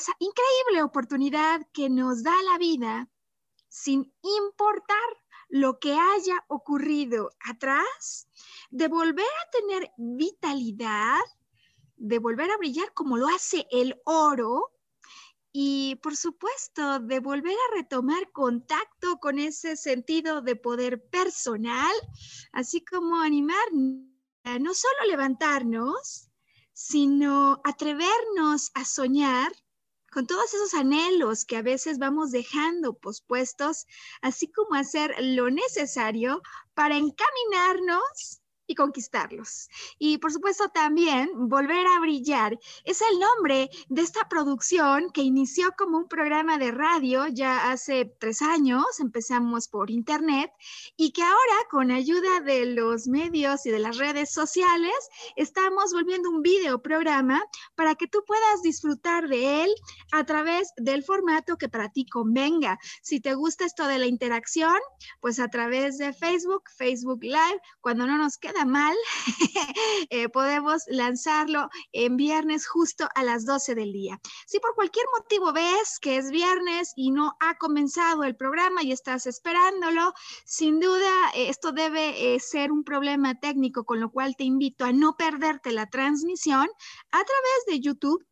Esa increíble oportunidad que nos da la vida sin importar lo que haya ocurrido atrás, de volver a tener vitalidad, de volver a brillar como lo hace el oro, y por supuesto de volver a retomar contacto con ese sentido de poder personal, así como animar a no solo levantarnos, sino atrevernos a soñar con todos esos anhelos que a veces vamos dejando pospuestos, así como hacer lo necesario para encaminarnos y conquistarlos. Y por supuesto también Volver a Brillar es el nombre de esta producción que inició como un programa de radio ya hace tres años, empezamos por internet y que ahora con ayuda de los medios y de las redes sociales estamos volviendo un video programa para que tú puedas disfrutar de él a través del formato que para ti convenga. Si te gusta esto de la interacción, pues a través de Facebook, Facebook Live, cuando no nos queda mal, eh, podemos lanzarlo en viernes justo a las 12 del día. Si por cualquier motivo ves que es viernes y no ha comenzado el programa y estás esperándolo, sin duda eh, esto debe eh, ser un problema técnico, con lo cual te invito a no perderte la transmisión a través de YouTube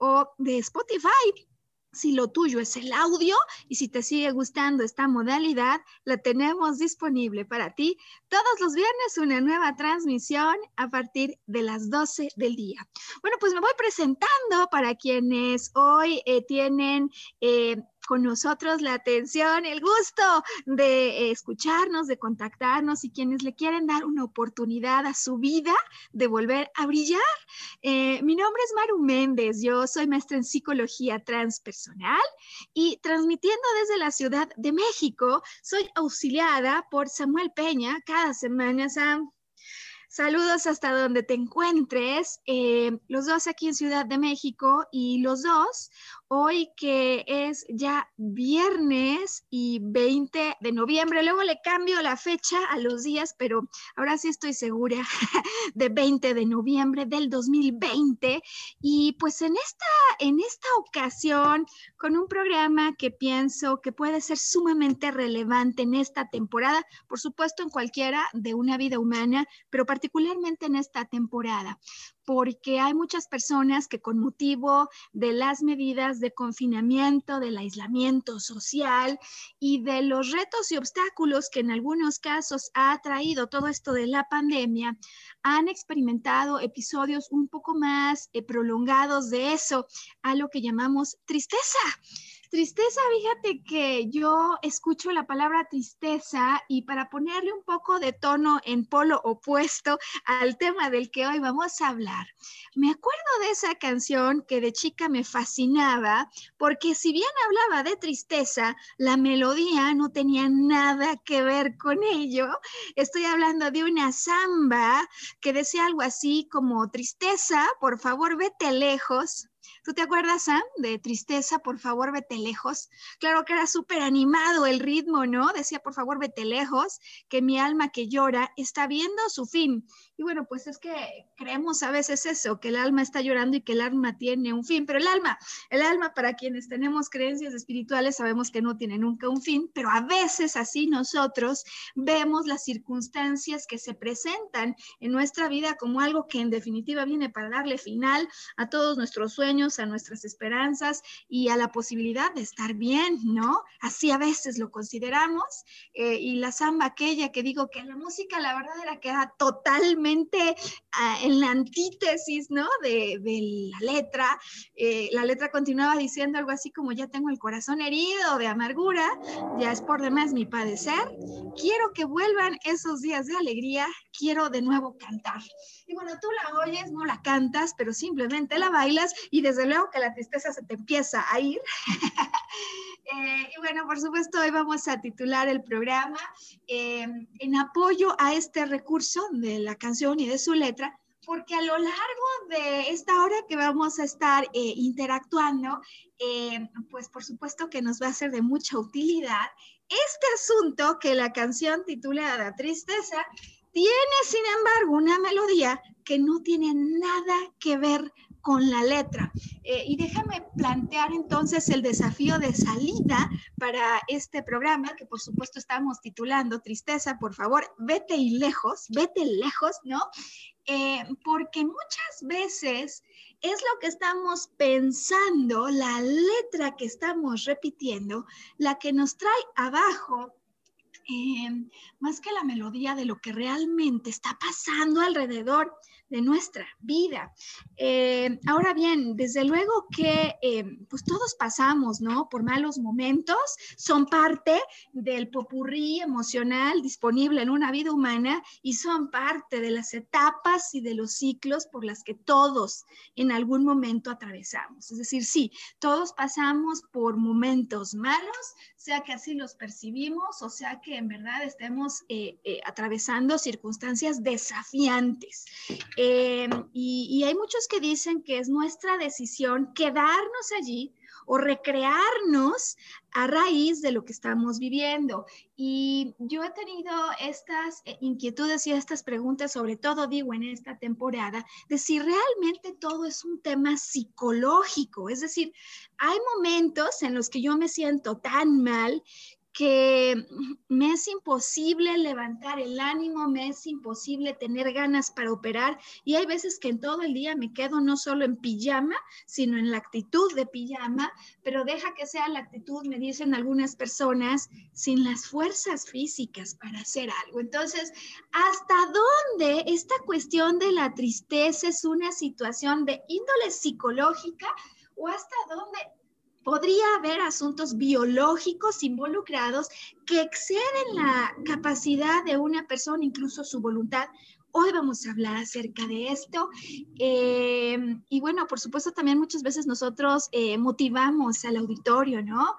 o de Spotify si lo tuyo es el audio y si te sigue gustando esta modalidad, la tenemos disponible para ti todos los viernes una nueva transmisión a partir de las 12 del día. Bueno, pues me voy presentando para quienes hoy eh, tienen eh, con nosotros la atención, el gusto de escucharnos, de contactarnos y quienes le quieren dar una oportunidad a su vida de volver a brillar. Eh, mi nombre es Maru Méndez, yo soy maestra en psicología transpersonal y transmitiendo desde la Ciudad de México, soy auxiliada por Samuel Peña cada semana. Sam, Saludos hasta donde te encuentres, eh, los dos aquí en Ciudad de México y los dos hoy que es ya viernes y 20 de noviembre. Luego le cambio la fecha a los días, pero ahora sí estoy segura de 20 de noviembre del 2020. Y pues en esta, en esta ocasión, con un programa que pienso que puede ser sumamente relevante en esta temporada, por supuesto en cualquiera de una vida humana, pero particularmente en esta temporada porque hay muchas personas que con motivo de las medidas de confinamiento, del aislamiento social y de los retos y obstáculos que en algunos casos ha traído todo esto de la pandemia, han experimentado episodios un poco más eh, prolongados de eso, a lo que llamamos tristeza. Tristeza, fíjate que yo escucho la palabra tristeza y para ponerle un poco de tono en polo opuesto al tema del que hoy vamos a hablar, me acuerdo de esa canción que de chica me fascinaba porque si bien hablaba de tristeza, la melodía no tenía nada que ver con ello. Estoy hablando de una samba que decía algo así como tristeza, por favor vete lejos, ¿Tú te acuerdas, Sam, de Tristeza, por favor, vete lejos? Claro que era súper animado el ritmo, ¿no? Decía, por favor, vete lejos, que mi alma que llora está viendo su fin. Y bueno, pues es que creemos a veces eso, que el alma está llorando y que el alma tiene un fin, pero el alma, el alma para quienes tenemos creencias espirituales sabemos que no tiene nunca un fin, pero a veces así nosotros vemos las circunstancias que se presentan en nuestra vida como algo que en definitiva viene para darle final a todos nuestros sueños, a nuestras esperanzas y a la posibilidad de estar bien, ¿no? Así a veces lo consideramos. Eh, y la samba aquella que digo que la música, la verdad era que totalmente ah, en la antítesis, ¿no? De, la letra. Eh, la letra continuaba diciendo algo así como ya tengo el corazón herido de amargura, ya es por demás mi padecer. Quiero que vuelvan esos días de alegría, quiero de nuevo cantar. Y bueno, tú la oyes, no la cantas, pero simplemente la bailas y desde luego que la tristeza se te empieza a ir. Eh, y bueno, por supuesto, hoy vamos a titular el programa eh, en apoyo a este recurso de la canción y de su letra, porque a lo largo de esta hora que vamos a estar eh, interactuando, pues por supuesto que nos va a ser de mucha utilidad. Este asunto que la canción titula La Tristeza tiene, sin embargo, una melodía que no tiene nada que ver con la letra. Eh, y déjame plantear entonces el desafío de salida para este programa, que por supuesto estamos titulando Tristeza, por favor, vete y lejos, vete lejos, ¿no? Eh, porque muchas veces es lo que estamos pensando, la letra que estamos repitiendo, la que nos trae abajo eh, más que la melodía de lo que realmente está pasando alrededor de nuestra vida. Eh, ahora bien, desde luego que eh, pues todos pasamos, ¿no? Por malos momentos, son parte del popurrí emocional disponible en una vida humana y son parte de las etapas y de los ciclos por las que todos en algún momento atravesamos. Es decir, sí, todos pasamos por momentos malos, sea que así los percibimos o sea que en verdad estemos eh, atravesando circunstancias desafiantes. Eh, y, hay muchos que dicen que es nuestra decisión quedarnos allí o recrearnos a raíz de lo que estamos viviendo. Y yo he tenido estas eh, inquietudes y estas preguntas, sobre todo digo en esta temporada, de si realmente todo es un tema psicológico. Es decir, hay momentos en los que yo me siento tan mal que me es imposible levantar el ánimo, me es imposible tener ganas para operar y hay veces que en todo el día me quedo no solo en pijama, sino en la actitud de pijama, pero deja que sea la actitud, me dicen algunas personas, sin las fuerzas físicas para hacer algo. Entonces, ¿hasta dónde esta cuestión de la tristeza es una situación de índole psicológica o hasta dónde podría haber asuntos biológicos involucrados que exceden la capacidad de una persona, incluso su voluntad. Hoy vamos a hablar acerca de esto. Eh, y bueno, por supuesto, también muchas veces nosotros eh, motivamos al auditorio, ¿no?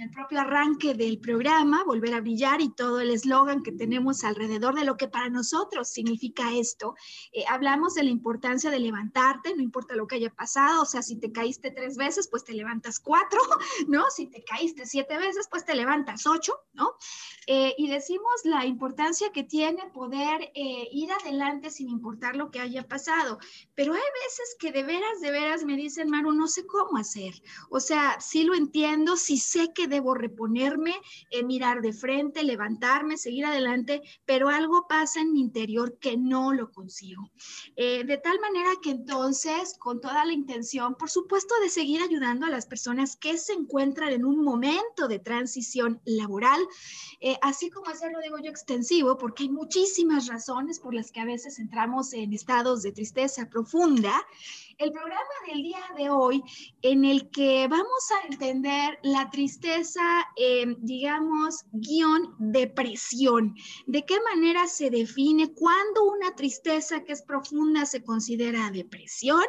El propio arranque del programa, Volver a Brillar y todo el eslogan que tenemos alrededor de lo que para nosotros significa esto. Eh, hablamos de la importancia de levantarte, no importa lo que haya pasado, o sea, si te caíste tres veces, pues te levantas cuatro, ¿no? Si te caíste siete veces, pues te levantas ocho, ¿no? Eh, y decimos la importancia que tiene poder eh, ir adelante sin importar lo que haya pasado. Pero hay veces que de veras, de veras me dicen, Maru, no sé cómo hacer. O sea, sí lo entiendo, sí sé que debo reponerme, eh, mirar de frente, levantarme, seguir adelante, pero algo pasa en mi interior que no lo consigo. Eh, de tal manera que entonces, con toda la intención, por supuesto, de seguir ayudando a las personas que se encuentran en un momento de transición laboral, eh, así como hacerlo, digo yo, extensivo, porque hay muchísimas razones por las que a veces entramos en estados de tristeza profunda el programa del día de hoy en el que vamos a entender la tristeza, eh, digamos, guion depresión. ¿De qué manera se define cuándo una tristeza que es profunda se considera depresión?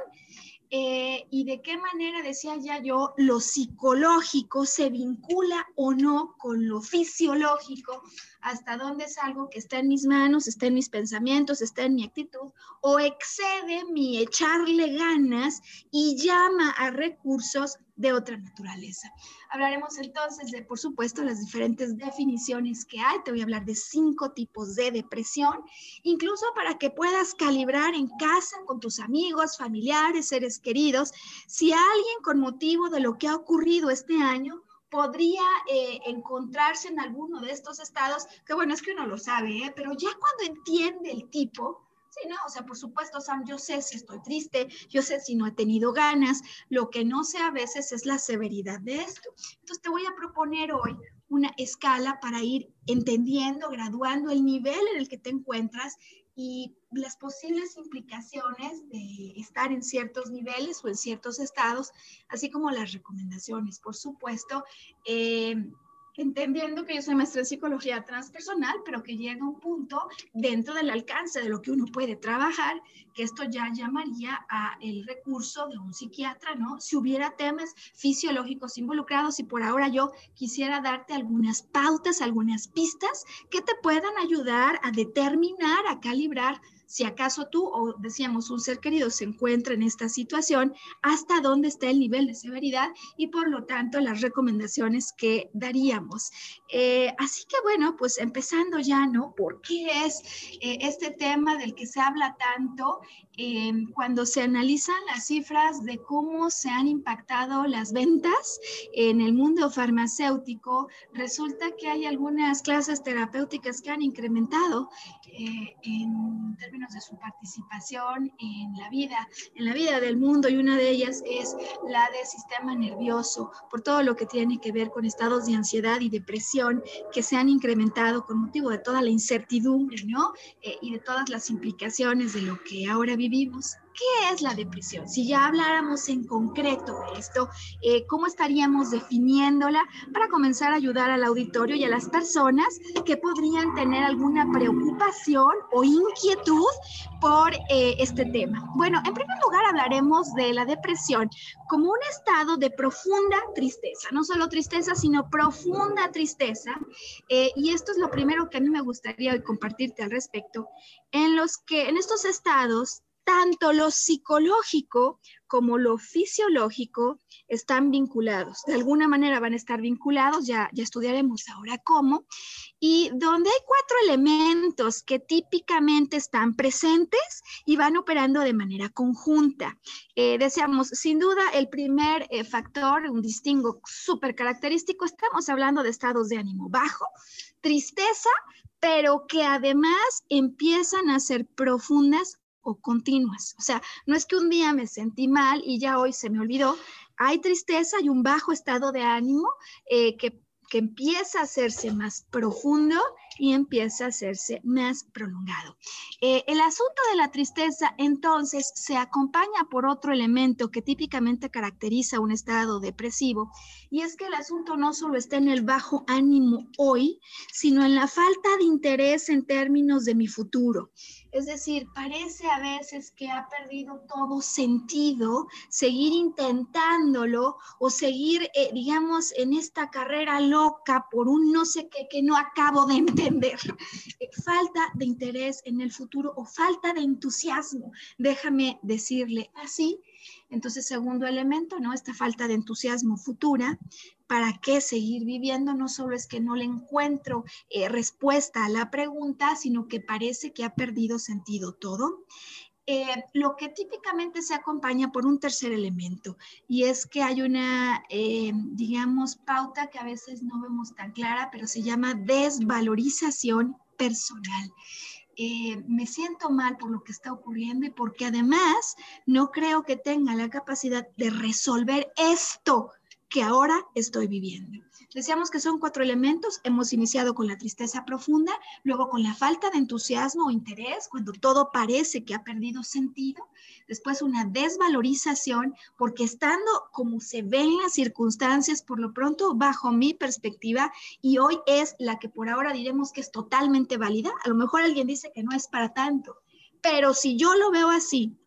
Eh, y de qué manera, decía ya yo, lo psicológico se vincula o no con lo fisiológico, hasta dónde es algo que está en mis manos, está en mis pensamientos, está en mi actitud, o excede mi echarle ganas y llama a recursos de otra naturaleza. Hablaremos entonces de, por supuesto, las diferentes definiciones que hay. Te voy a hablar de cinco tipos de depresión, incluso para que puedas calibrar en casa con tus amigos, familiares, seres queridos, si alguien con motivo de lo que ha ocurrido este año podría eh, encontrarse en alguno de estos estados, que bueno, es que uno lo sabe, ¿eh? pero ya cuando entiende el tipo, Sí, no, o sea, por supuesto, Sam, yo sé si estoy triste, yo sé si no he tenido ganas, lo que no sé a veces es la severidad de esto. Entonces te voy a proponer hoy una escala para ir entendiendo, graduando el nivel en el que te encuentras y las posibles implicaciones de estar en ciertos niveles o en ciertos estados, así como las recomendaciones. Por supuesto, eh, entendiendo que yo soy maestra en psicología transpersonal, pero que llega un punto dentro del alcance de lo que uno puede trabajar, que esto ya llamaría a el recurso de un psiquiatra, ¿no? Si hubiera temas fisiológicos involucrados y por ahora yo quisiera darte algunas pautas, algunas pistas que te puedan ayudar a determinar, a calibrar si acaso tú o decíamos un ser querido se encuentra en esta situación, hasta dónde está el nivel de severidad y por lo tanto las recomendaciones que daríamos. Eh, así que bueno, pues empezando ya, ¿no? ¿Por qué es eh, este tema del que se habla tanto Em, cuando se analizan las cifras de cómo se han impactado las ventas en el mundo farmacéutico, resulta que hay algunas clases terapéuticas que han incrementado eh, en de su participación en la vida, en la vida del mundo y una de ellas es la del sistema nervioso, por todo lo que tiene que ver con estados de ansiedad y depresión que se han incrementado con motivo de toda la incertidumbre, ¿no? Eh, y de todas las implicaciones de lo que ahora vivimos. ¿Qué es la depresión? Si ya habláramos en concreto de esto, eh, ¿cómo estaríamos definiéndola para comenzar a ayudar al auditorio y a las personas que podrían tener alguna preocupación o inquietud por eh, este tema? Bueno, en primer lugar hablaremos de la depresión como un estado de profunda tristeza, no solo tristeza, sino profunda tristeza. Eh, y esto es lo primero que a mí me gustaría compartirte al respecto, en los que en estos estados tanto lo psicológico como lo fisiológico están vinculados. De alguna manera van a estar vinculados, ya, ya estudiaremos ahora cómo, y donde hay cuatro elementos que típicamente están presentes y van operando de manera conjunta. Eh, deseamos, sin duda, el primer eh, factor, un distingo súper característico, estamos hablando de estados de ánimo bajo, tristeza, pero que además empiezan a ser profundas o continuas. O sea, no es que un día me sentí mal y ya hoy se me olvidó. Hay tristeza y un bajo estado de ánimo eh, que, que empieza a hacerse más profundo y empieza a hacerse más prolongado. Eh, el asunto de la tristeza entonces se acompaña por otro elemento que típicamente caracteriza un estado depresivo y es que el asunto no solo está en el bajo ánimo hoy, sino en la falta de interés en términos de mi futuro. Es decir, parece a veces que ha perdido todo sentido seguir intentándolo o seguir, eh, digamos, en esta carrera loca por un no sé qué que no acabo de entender entender. Eh, falta de interés en el futuro o falta de entusiasmo, déjame decirle así. Entonces, segundo elemento, ¿no? Esta falta de entusiasmo futura. ¿Para qué seguir viviendo? No solo es que no le encuentro eh, respuesta a la pregunta, sino que parece que ha perdido sentido todo. Eh, lo que típicamente se acompaña por un tercer elemento y es que hay una, eh, digamos, pauta que a veces no vemos tan clara, pero se llama desvalorización personal. Eh, me siento mal por lo que está ocurriendo y porque además no creo que tenga la capacidad de resolver esto que ahora estoy viviendo. Decíamos que son cuatro elementos. Hemos iniciado con la tristeza profunda, luego con la falta de entusiasmo o interés, cuando todo parece que ha perdido sentido. Después una desvalorización, porque estando como se ven las circunstancias, por lo pronto, bajo mi perspectiva, y hoy es la que por ahora diremos que es totalmente válida. A lo mejor alguien dice que no es para tanto, pero si yo lo veo así,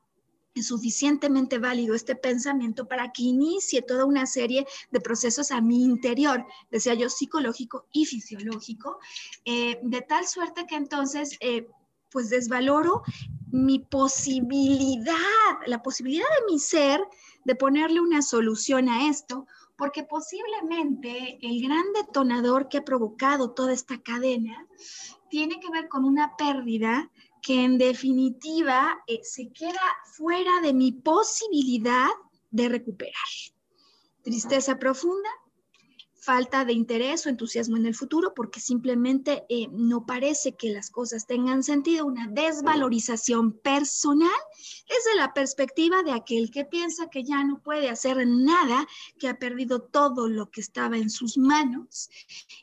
es suficientemente válido este pensamiento para que inicie toda una serie de procesos a mi interior, decía yo, psicológico y fisiológico, eh, de tal suerte que entonces, eh, pues desvaloro mi posibilidad, la posibilidad de mi ser de ponerle una solución a esto, porque posiblemente el gran detonador que ha provocado toda esta cadena tiene que ver con una pérdida que en definitiva eh, se queda fuera de mi posibilidad de recuperar. Tristeza profunda, falta de interés o entusiasmo en el futuro porque simplemente eh, no parece que las cosas tengan sentido, una desvalorización personal desde la perspectiva de aquel que piensa que ya no puede hacer nada, que ha perdido todo lo que estaba en sus manos.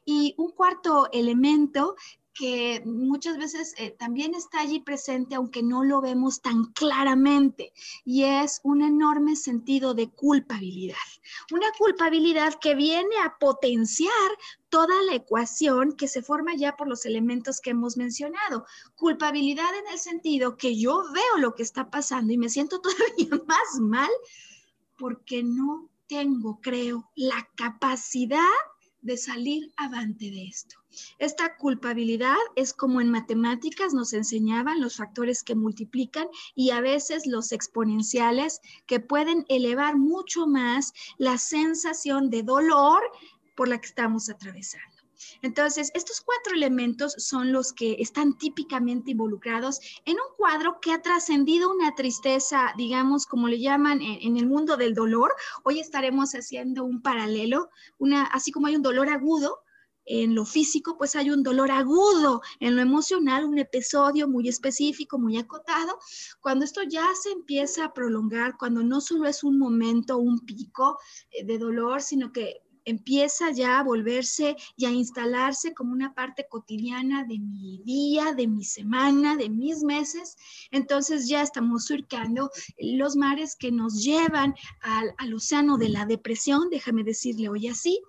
Y un cuarto elemento que muchas veces eh, también está allí presente, aunque no lo vemos tan claramente, y es un enorme sentido de culpabilidad. Una culpabilidad que viene a potenciar toda la ecuación que se forma ya por los elementos que hemos mencionado. Culpabilidad en el sentido que yo veo lo que está pasando y me siento todavía más mal porque no tengo, creo, la capacidad de salir avante de esto. Esta culpabilidad es como en matemáticas nos enseñaban los factores que multiplican y a veces los exponenciales que pueden elevar mucho más la sensación de dolor por la que estamos atravesando. Entonces, estos cuatro elementos son los que están típicamente involucrados en un cuadro que ha trascendido una tristeza, digamos, como le llaman en, el mundo del dolor. Hoy estaremos haciendo un paralelo, así como hay un dolor agudo, en lo físico, pues hay un dolor agudo, en lo emocional, un episodio muy específico, muy acotado. Cuando esto ya se empieza a prolongar, cuando no solo es un momento, un pico eh, de dolor, sino que empieza ya a volverse y a instalarse como una parte cotidiana de mi día, de mi semana, de mis meses. Entonces ya estamos surcando los mares que nos llevan al, océano de la depresión, déjame decirle hoy así.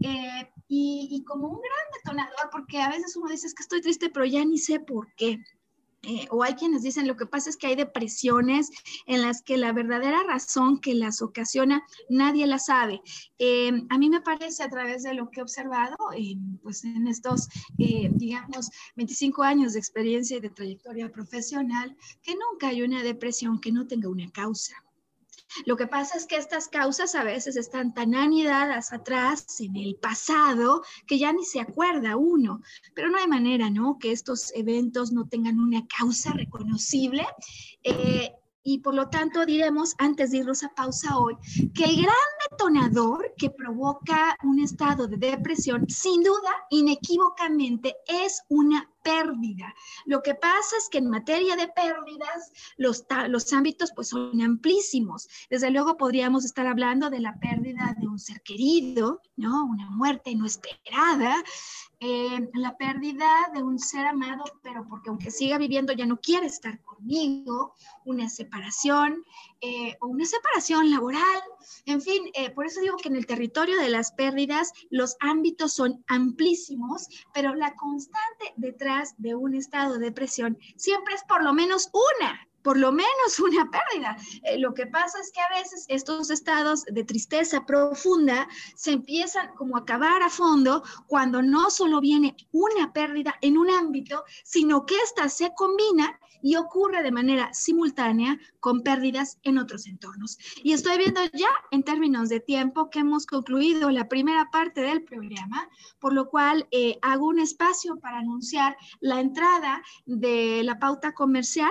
Eh, y, y como un gran detonador, porque a veces uno dice es que estoy triste, pero ya ni sé por qué. Eh, o hay quienes dicen lo que pasa es que hay depresiones en las que la verdadera razón que las ocasiona nadie la sabe. Eh, a mí me parece a través de lo que he observado, pues en estos, eh, digamos, 25 años de experiencia y de trayectoria profesional, que nunca hay una depresión que no tenga una causa. Lo que pasa es que estas causas a veces están tan anidadas atrás en el pasado que ya ni se acuerda uno, pero no hay manera, ¿no? Que estos eventos no tengan una causa reconocible. Eh, y por lo tanto diremos, antes de irnos a pausa hoy, que el gran detonador que provoca un estado de depresión, sin duda, inequívocamente, es una pérdida. Lo que pasa es que en materia de pérdidas, los, los ámbitos pues son amplísimos. Desde luego podríamos estar hablando de la pérdida de un ser querido, ¿no? Una muerte no esperada, eh, la pérdida de un ser amado, pero porque aunque siga viviendo ya no quiere estar conmigo, una separación eh, o una separación laboral, en fin, eh, por eso digo que en el territorio de las pérdidas los ámbitos son amplísimos, pero la constante detrás de un estado de depresión siempre es por lo menos una, por lo menos una pérdida. Eh, lo que pasa es que a veces estos estados de tristeza profunda se empiezan como a acabar a fondo cuando no solo viene una pérdida en un ámbito, sino que ésta se combina y ocurre de manera simultánea con pérdidas en otros entornos. Y estoy viendo ya en términos de tiempo que hemos concluido la primera parte del programa, por lo cual eh, hago un espacio para anunciar la entrada de la pauta comercial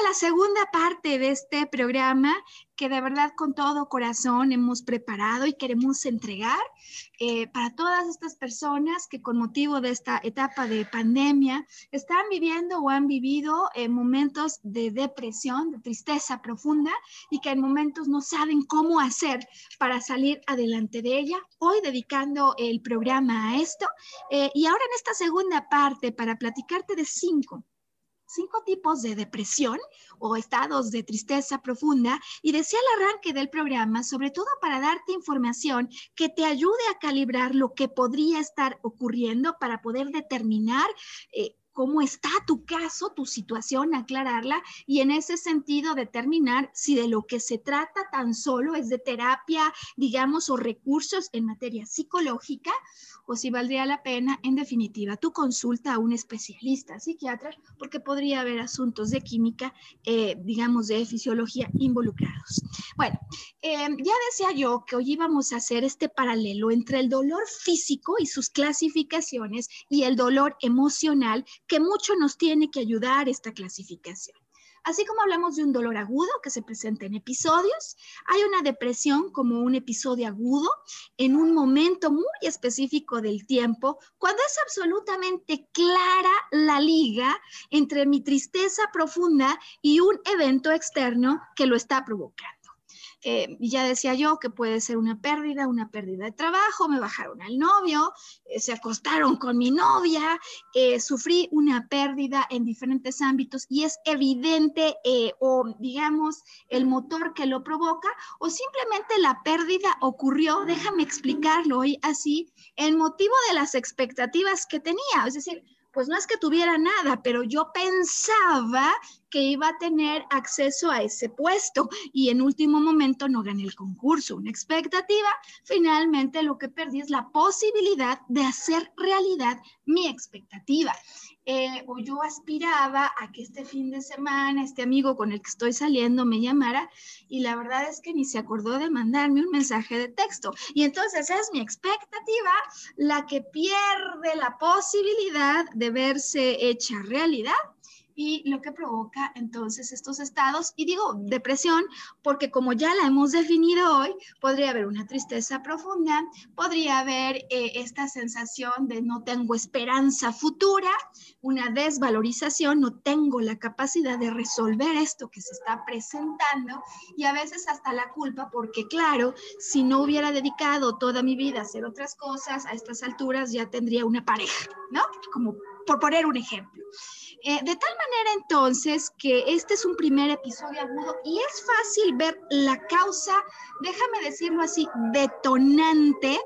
A la segunda parte de este programa que de verdad con todo corazón hemos preparado y queremos entregar eh, para todas estas personas que con motivo de esta etapa de pandemia están viviendo o han vivido eh, momentos de depresión, de tristeza profunda y que en momentos no saben cómo hacer para salir adelante de ella. Hoy dedicando el programa a esto eh, y ahora en esta segunda parte para platicarte de cinco cinco tipos de depresión o estados de tristeza profunda y decía el arranque del programa, sobre todo para darte información que te ayude a calibrar lo que podría estar ocurriendo para poder determinar eh, cómo está tu caso, tu situación, aclararla y en ese sentido determinar si de lo que se trata tan solo es de terapia, digamos, o recursos en materia psicológica o si valdría la pena, en definitiva, tu consulta a un especialista psiquiatra, porque podría haber asuntos de química, eh, digamos, de fisiología involucrados. Bueno, em, ya decía yo que hoy íbamos a hacer este paralelo entre el dolor físico y sus clasificaciones y el dolor emocional, que mucho nos tiene que ayudar esta clasificación. Así como hablamos de un dolor agudo que se presenta en episodios, hay una depresión como un episodio agudo en un momento muy específico del tiempo, cuando es absolutamente clara la liga entre mi tristeza profunda y un evento externo que lo está provocando. Eh, ya decía yo que puede ser una pérdida, una pérdida de trabajo, me bajaron al novio, eh, se acostaron con mi novia, eh, sufrí una pérdida en diferentes ámbitos y es evidente o digamos el motor que lo provoca o simplemente la pérdida ocurrió, déjame explicarlo hoy así, en motivo de las expectativas que tenía, es decir, pues no es que tuviera nada, pero yo pensaba que iba a tener acceso a ese puesto y en último momento no gané el concurso. Una expectativa, finalmente lo que perdí es la posibilidad de hacer realidad mi expectativa. Eh, o yo aspiraba a que este fin de semana este amigo con el que estoy saliendo me llamara y la verdad es que ni se acordó de mandarme un mensaje de texto. Y entonces es mi expectativa la que pierde la posibilidad de verse hecha realidad y lo que provoca entonces estos estados, y digo depresión, porque como ya la hemos definido hoy, podría haber una tristeza profunda, podría haber eh, esta sensación de no tengo esperanza futura, una desvalorización, no tengo la capacidad de resolver esto que se está presentando, y a veces hasta la culpa, porque claro, si no hubiera dedicado toda mi vida a hacer otras cosas, a estas alturas ya tendría una pareja, ¿no? Como por poner un ejemplo. Eh, de tal manera entonces que este es un primer episodio agudo y es fácil ver la causa, déjame decirlo así, detonante,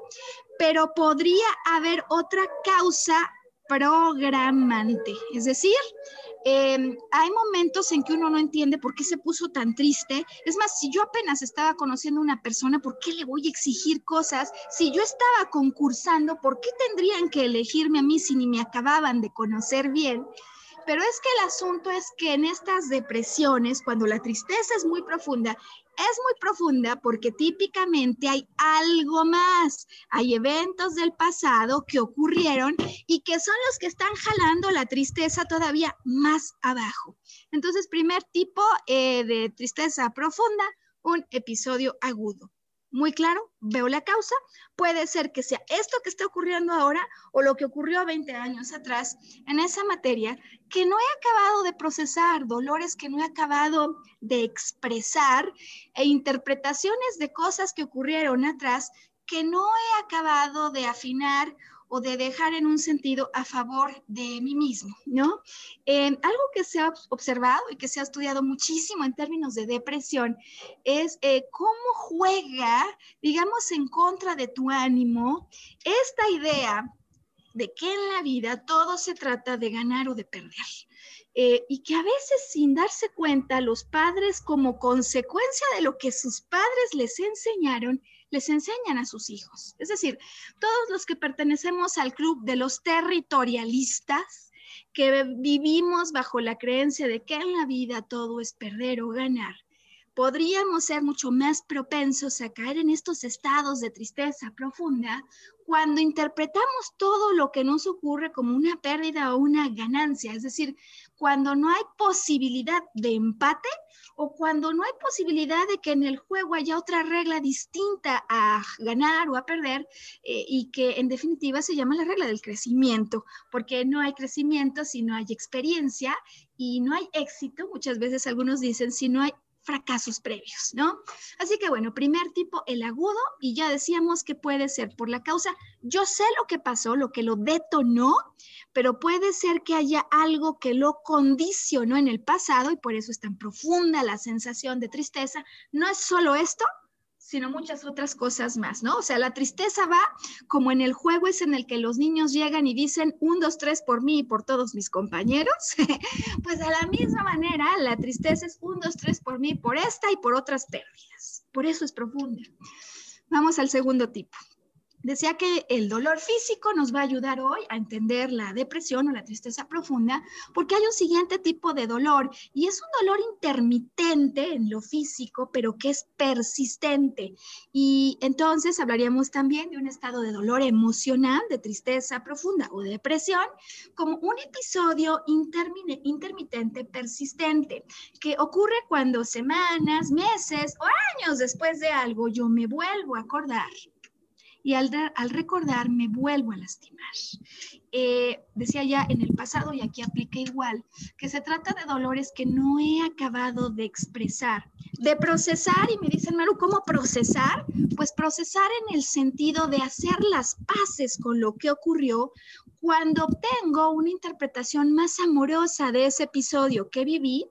pero podría haber otra causa programante. Es decir, em, hay momentos en que uno no entiende por qué se puso tan triste. Es más, si yo apenas estaba conociendo a una persona, ¿por qué le voy a exigir cosas? Si yo estaba concursando, ¿por qué tendrían que elegirme a mí si ni me acababan de conocer bien? Pero es que el asunto es que en estas depresiones, cuando la tristeza es muy profunda, es muy profunda porque típicamente hay algo más. Hay eventos del pasado que ocurrieron y que son los que están jalando la tristeza todavía más abajo. Entonces, primer tipo eh, de tristeza profunda, un episodio agudo muy claro, veo la causa, puede ser que sea esto que está ocurriendo ahora o lo que ocurrió 20 años atrás en esa materia que no he acabado de procesar, dolores que no he acabado de expresar e interpretaciones de cosas que ocurrieron atrás que no he acabado de afinar o de dejar en un sentido a favor de mí mismo, ¿no? Eh, algo que se ha observado y que se ha estudiado muchísimo en términos de depresión es eh, cómo juega, digamos, en contra de tu ánimo esta idea de que en la vida todo se trata de ganar o de perder. Eh, y que a veces sin darse cuenta los padres como consecuencia de lo que sus padres les enseñaron, les enseñan a sus hijos. Es decir, todos los que pertenecemos al club de los territorialistas, que vivimos bajo la creencia de que en la vida todo es perder o ganar, podríamos ser mucho más propensos a caer en estos estados de tristeza profunda cuando interpretamos todo lo que nos ocurre como una pérdida o una ganancia, es decir, cuando no hay posibilidad de empate o cuando no hay posibilidad de que en el juego haya otra regla distinta a ganar o a perder eh, y que en definitiva se llama la regla del crecimiento, porque no hay crecimiento si no hay experiencia y no hay éxito, muchas veces algunos dicen, si no hay fracasos previos, ¿no? Así que bueno, primer tipo, el agudo, y ya decíamos que puede ser por la causa, yo sé lo que pasó, lo que lo detonó, pero puede ser que haya algo que lo condicionó en el pasado y por eso es tan profunda la sensación de tristeza. No es solo esto, sino muchas otras cosas más, ¿no? O sea, la tristeza va como en el juego es en el que los niños llegan y dicen un, dos, tres por mí y por todos mis compañeros, pues a la misma manera la tristeza es un, dos, tres por mí, por esta y por otras pérdidas. Por eso es profunda. Vamos al segundo tipo. Decía que el dolor físico nos va a ayudar hoy a entender la depresión o la tristeza profunda, porque hay un siguiente tipo de dolor y es un dolor intermitente en lo físico, pero que es persistente. Y entonces hablaríamos también de un estado de dolor emocional, de tristeza profunda o depresión, como un episodio intermitente persistente que ocurre cuando semanas, meses o años después de algo yo me vuelvo a acordar y al, al recordar me vuelvo a lastimar. Eh, decía ya en el pasado, y aquí aplica igual, que se trata de dolores que no he acabado de expresar, de procesar, y me dicen, Maru, ¿cómo procesar? Pues procesar en el sentido de hacer las paces con lo que ocurrió cuando obtengo una interpretación más amorosa de ese episodio que viví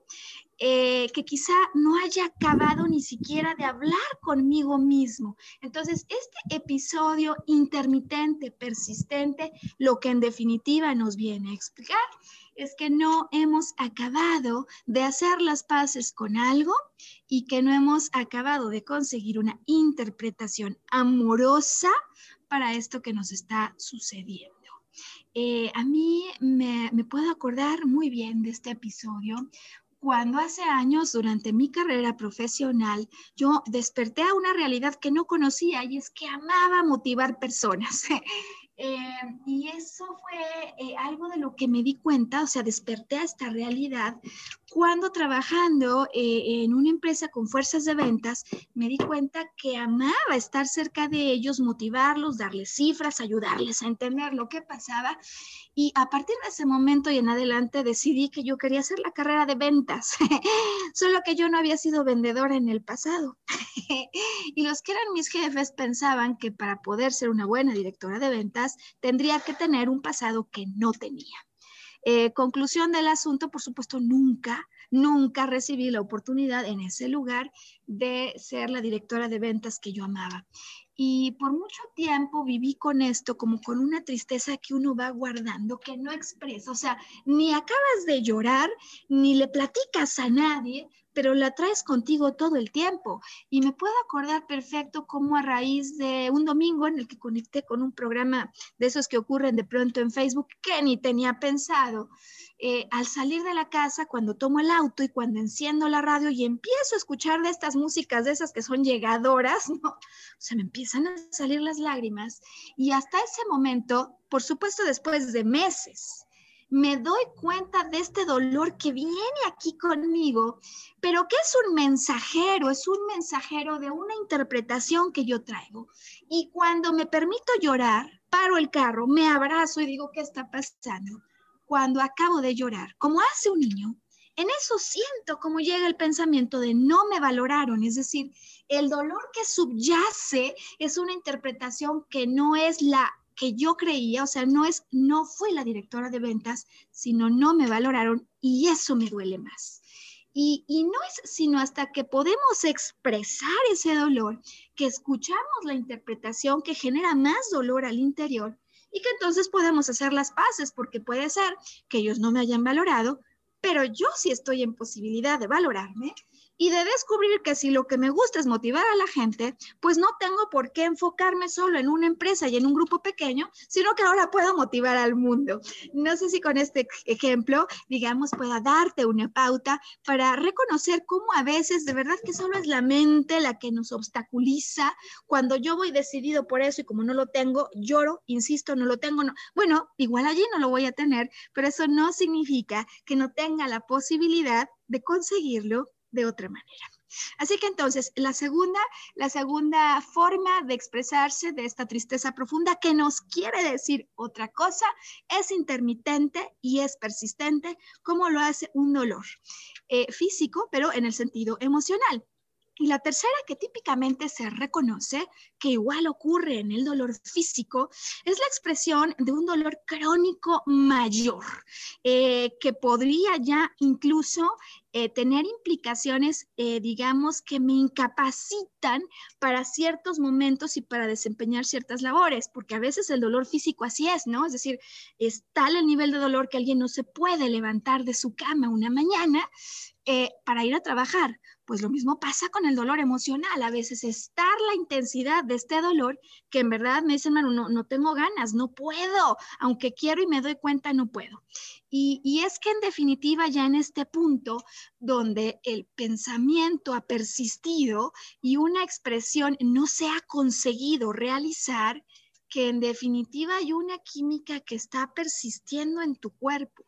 eh, que quizá no haya acabado ni siquiera de hablar conmigo mismo. Entonces, este episodio intermitente, persistente, lo que en definitiva nos viene a explicar es que no hemos acabado de hacer las paces con algo y que no hemos acabado de conseguir una interpretación amorosa para esto que nos está sucediendo. Eh, a mí me, me, puedo acordar muy bien de este episodio cuando hace años, durante mi carrera profesional, yo desperté a una realidad que no conocía y es que amaba motivar personas. Eh, y eso fue eh, algo de lo que me di cuenta, o sea, desperté a esta realidad cuando trabajando eh, en una empresa con fuerzas de ventas, me di cuenta que amaba estar cerca de ellos, motivarlos, darles cifras, ayudarles a entender lo que pasaba. Y a partir de ese momento y en adelante decidí que yo quería hacer la carrera de ventas, solo que yo no había sido vendedora en el pasado. y los que eran mis jefes pensaban que para poder ser una buena directora de ventas tendría que tener un pasado que no tenía. Eh, conclusión del asunto, por supuesto, nunca, nunca recibí la oportunidad en ese lugar de ser la directora de ventas que yo amaba. Y por mucho tiempo viví con esto, como con una tristeza que uno va guardando, que no expresa. O sea, ni acabas de llorar, ni le platicas a nadie, pero la traes contigo todo el tiempo. Y me puedo acordar perfecto cómo a raíz de un domingo en el que conecté con un programa de esos que ocurren de pronto en Facebook que ni tenía pensado, eh, al salir de la casa, cuando tomo el auto y cuando enciendo la radio y empiezo a escuchar de estas músicas, de esas que son llegadoras, ¿no? se me empiezan a salir las lágrimas. Y hasta ese momento, por supuesto después de meses, me doy cuenta de este dolor que viene aquí conmigo, pero que es un mensajero, es un mensajero de una interpretación que yo traigo. Y cuando me permito llorar, paro el carro, me abrazo y digo, ¿qué está pasando? Cuando acabo de llorar, como hace un niño, en eso siento como llega el pensamiento de no me valoraron, es decir, el dolor que subyace es una interpretación que no es la que yo creía, o sea, no es, no fue la directora de ventas, sino no me valoraron y eso me duele más. Y, no es sino hasta que podemos expresar ese dolor, que escuchamos la interpretación que genera más dolor al interior y que entonces podemos hacer las paces, porque puede ser que ellos no me hayan valorado, pero yo sí estoy en posibilidad de valorarme y de descubrir que si lo que me gusta es motivar a la gente, pues no tengo por qué enfocarme solo en una empresa y en un grupo pequeño, sino que ahora puedo motivar al mundo. No sé si con este ejemplo, digamos, pueda darte una pauta para reconocer cómo a veces de verdad que solo es la mente la que nos obstaculiza. Cuando yo voy decidido por eso y como no lo tengo, lloro, insisto, no lo tengo, no. Bueno, igual allí no lo voy a tener, pero eso no significa que no tenga la posibilidad de conseguirlo de otra manera. Así que entonces, la segunda, la segunda forma de expresarse de esta tristeza profunda que nos quiere decir otra cosa es intermitente y es persistente, como lo hace un dolor eh, físico, pero en el sentido emocional. Y la tercera que típicamente se reconoce, que igual ocurre en el dolor físico, es la expresión de un dolor crónico mayor, eh, que podría ya incluso eh, tener implicaciones, eh, digamos, que me incapacitan para ciertos momentos y para desempeñar ciertas labores, porque a veces el dolor físico así es, ¿no? Es decir, es tal el nivel de dolor que alguien no se puede levantar de su cama una mañana para ir a trabajar pues lo mismo pasa con el dolor emocional. A veces estar la intensidad de este dolor que en verdad me dicen, no, no tengo ganas, no puedo, aunque quiero y me doy cuenta, no puedo. Y, y es que en definitiva ya en este punto donde el pensamiento ha persistido y una expresión no se ha conseguido realizar, que en definitiva hay una química que está persistiendo en tu cuerpo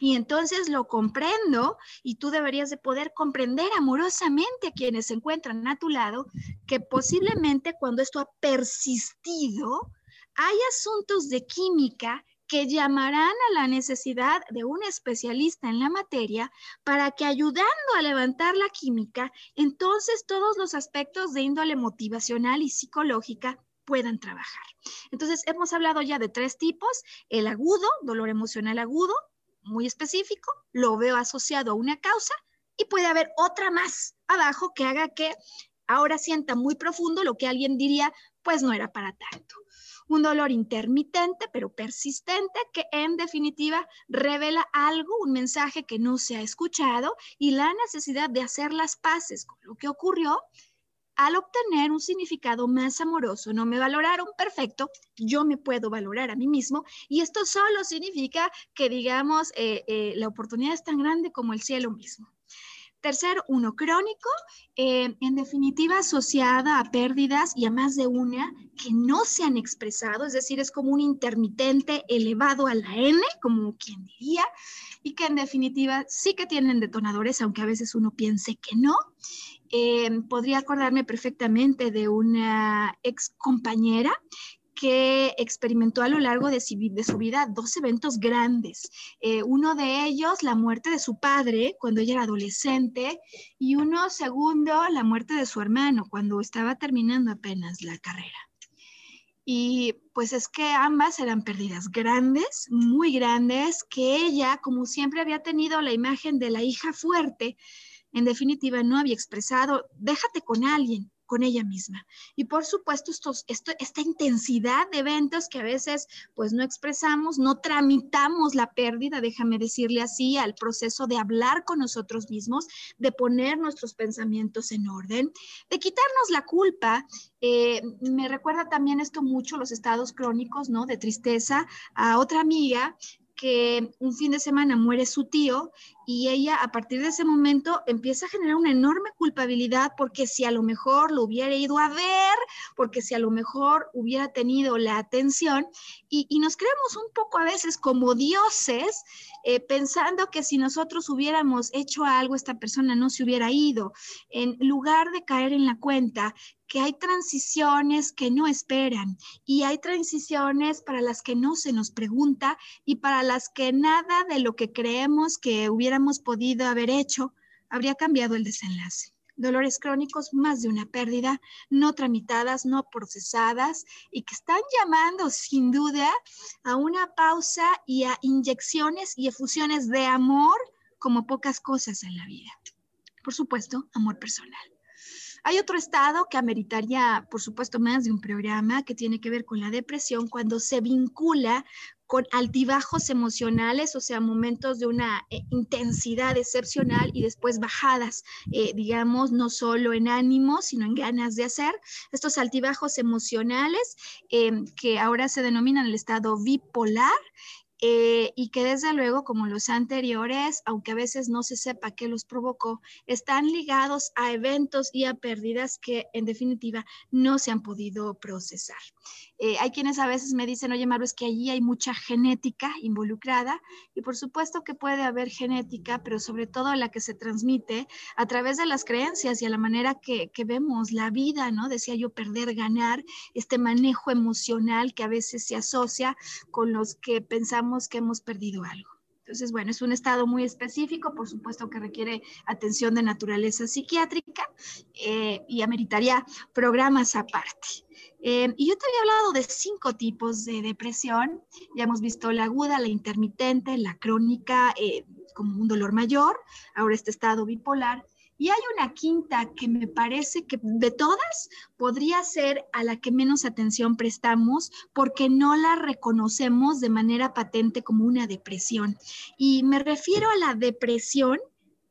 y entonces lo comprendo y tú deberías de poder comprender amorosamente a quienes se encuentran a tu lado que posiblemente cuando esto ha persistido, hay asuntos de química que llamarán a la necesidad de un especialista en la materia para que ayudando a levantar la química, entonces todos los aspectos de índole motivacional y psicológica puedan trabajar. Entonces, hemos hablado ya de tres tipos, el agudo, dolor emocional agudo, muy específico, lo veo asociado a una causa y puede haber otra más abajo que haga que ahora sienta muy profundo lo que alguien diría, pues no era para tanto. Un dolor intermitente pero persistente que en definitiva revela algo, un mensaje que no se ha escuchado y la necesidad de hacer las paces con lo que ocurrió al obtener un significado más amoroso. No me valoraron, perfecto, yo me puedo valorar a mí mismo y esto solo significa que, digamos, eh, eh, la oportunidad es tan grande como el cielo mismo. Tercero, uno crónico, eh, en definitiva asociada a pérdidas y a más de una que no se han expresado, es decir, es como un intermitente elevado a la N, como quien diría, y que en definitiva sí que tienen detonadores, aunque a veces uno piense que no. Eh, podría acordarme perfectamente de una ex compañera que experimentó a lo largo de su, vida dos eventos grandes. Eh, uno de ellos, la muerte de su padre cuando ella era adolescente, y uno segundo, la muerte de su hermano cuando estaba terminando apenas la carrera. Y pues es que ambas eran pérdidas grandes, muy grandes, que ella, como siempre había tenido la imagen de la hija fuerte, en definitiva no había expresado, déjate con alguien, con ella misma. Y por supuesto, estos, esta intensidad de eventos que a veces pues no expresamos, no tramitamos la pérdida, déjame decirle así, al proceso de hablar con nosotros mismos, de poner nuestros pensamientos en orden, de quitarnos la culpa. Eh, me recuerda también esto mucho los estados crónicos, ¿no? De tristeza. A otra amiga que un fin de semana muere su tío y ella a partir de ese momento empieza a generar una enorme culpabilidad porque si a lo mejor lo hubiera ido a ver, porque si a lo mejor hubiera tenido la atención y, nos creemos un poco a veces como dioses eh, pensando que si nosotros hubiéramos hecho algo esta persona no se hubiera ido, en lugar de caer en la cuenta que hay transiciones que no esperan y hay transiciones para las que no se nos pregunta y para las que nada de lo que creemos que hubiéramos podido haber hecho habría cambiado el desenlace. Dolores crónicos, más de una pérdida, no tramitadas, no procesadas y que están llamando sin duda a una pausa y a inyecciones y efusiones de amor como pocas cosas en la vida. Por supuesto, amor personal. Hay otro estado que ameritaría, por supuesto, más de un programa que tiene que ver con la depresión cuando se vincula con altibajos emocionales, o sea, momentos de una eh, intensidad excepcional y después bajadas, eh, digamos, no solo en ánimo, sino en ganas de hacer. Estos altibajos emocionales eh, que ahora se denominan el estado bipolar eh, y que desde luego, como los anteriores, aunque a veces no se sepa qué los provocó, están ligados a eventos y a pérdidas que en definitiva no se han podido procesar. Eh, hay quienes a veces me dicen, oye, Maru, es que allí hay mucha genética involucrada y por supuesto que puede haber genética, pero sobre todo la que se transmite a través de las creencias y a la manera que, que vemos la vida, ¿no? Decía yo, perder, ganar, este manejo emocional que a veces se asocia con los que pensamos que hemos perdido algo. Entonces, bueno, es un estado muy específico, por supuesto que requiere atención de naturaleza psiquiátrica eh, y ameritaría programas aparte. Eh, y yo te había hablado de cinco tipos de depresión. Ya hemos visto la aguda, la intermitente, la crónica, eh, como un dolor mayor, ahora este estado bipolar y hay una quinta que me parece que de todas podría ser a la que menos atención prestamos porque no la reconocemos de manera patente como una depresión. Y me refiero a la depresión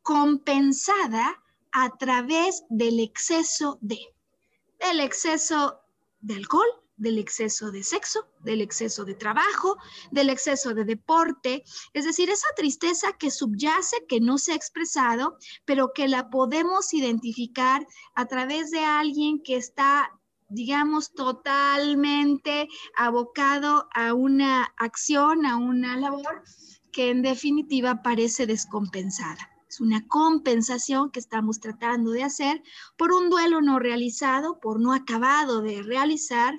compensada a través del exceso de, del exceso de alcohol, del exceso de sexo, del exceso de trabajo, del exceso de deporte, es decir, esa tristeza que subyace, que no se ha expresado, pero que la podemos identificar a través de alguien que está digamos, totalmente abocado a una acción, a una labor que en definitiva parece descompensada. Es una compensación que estamos tratando de hacer por un duelo no realizado, por no acabado de realizar,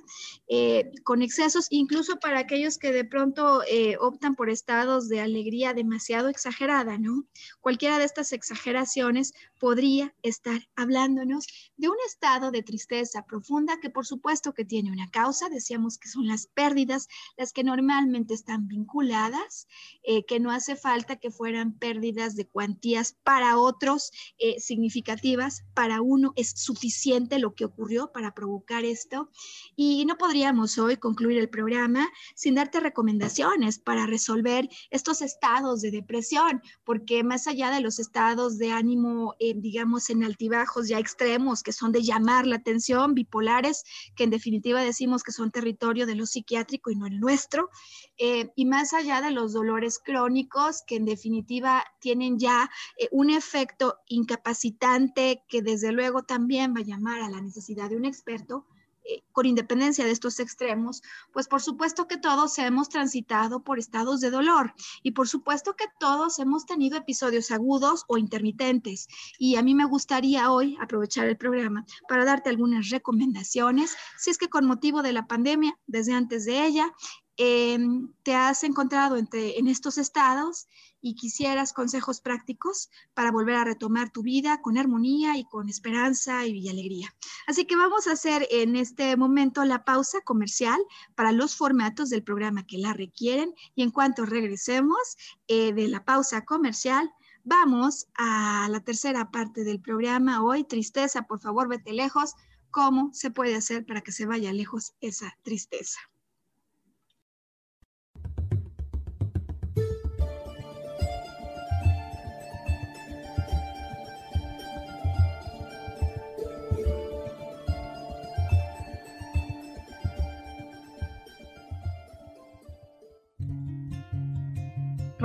eh, con excesos, incluso para aquellos que de pronto eh, optan por estados de alegría demasiado exagerada, ¿no? Cualquiera de estas exageraciones podría estar hablándonos de un estado de tristeza profunda que por supuesto que tiene una causa, decíamos que son las pérdidas las que normalmente están vinculadas, eh, que no hace falta que fueran pérdidas de cuantías para otros eh, significativas, para uno es suficiente lo que ocurrió para provocar esto. Y no podríamos hoy concluir el programa sin darte recomendaciones para resolver estos estados de depresión, porque más allá de los estados de ánimo, eh, digamos, en altibajos ya extremos, que son de llamar la atención, bipolares, que en definitiva decimos que son territorio de lo psiquiátrico y no el nuestro, eh, y más allá de los dolores crónicos, que en definitiva tienen ya eh, un efecto incapacitante que desde luego también va a llamar a la necesidad de un experto, con independencia de estos extremos, pues por supuesto que todos hemos transitado por estados de dolor y por supuesto que todos hemos tenido episodios agudos o intermitentes. Y a mí me gustaría hoy aprovechar el programa para darte algunas recomendaciones, si es que con motivo de la pandemia, desde antes de ella, em, te has encontrado entre, en estos estados y quisieras consejos prácticos para volver a retomar tu vida con armonía y con esperanza y alegría. Así que vamos a hacer en este momento la pausa comercial para los formatos del programa que la requieren y en cuanto regresemos eh, de la pausa comercial, vamos a la tercera parte del programa hoy. Tristeza, por favor, vete lejos cómo se puede hacer para que se vaya lejos esa tristeza.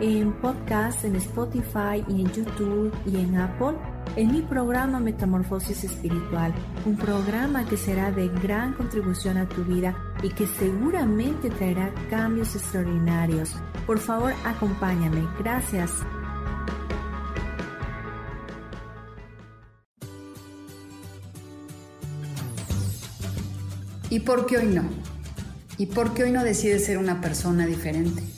en podcast, en Spotify y en YouTube y en Apple en mi programa Metamorfosis Espiritual, un programa que será de gran contribución a tu vida y que seguramente traerá cambios extraordinarios. Por favor, acompáñame. Gracias. ¿Y por qué hoy no? ¿Y por qué hoy no decides ser una persona diferente?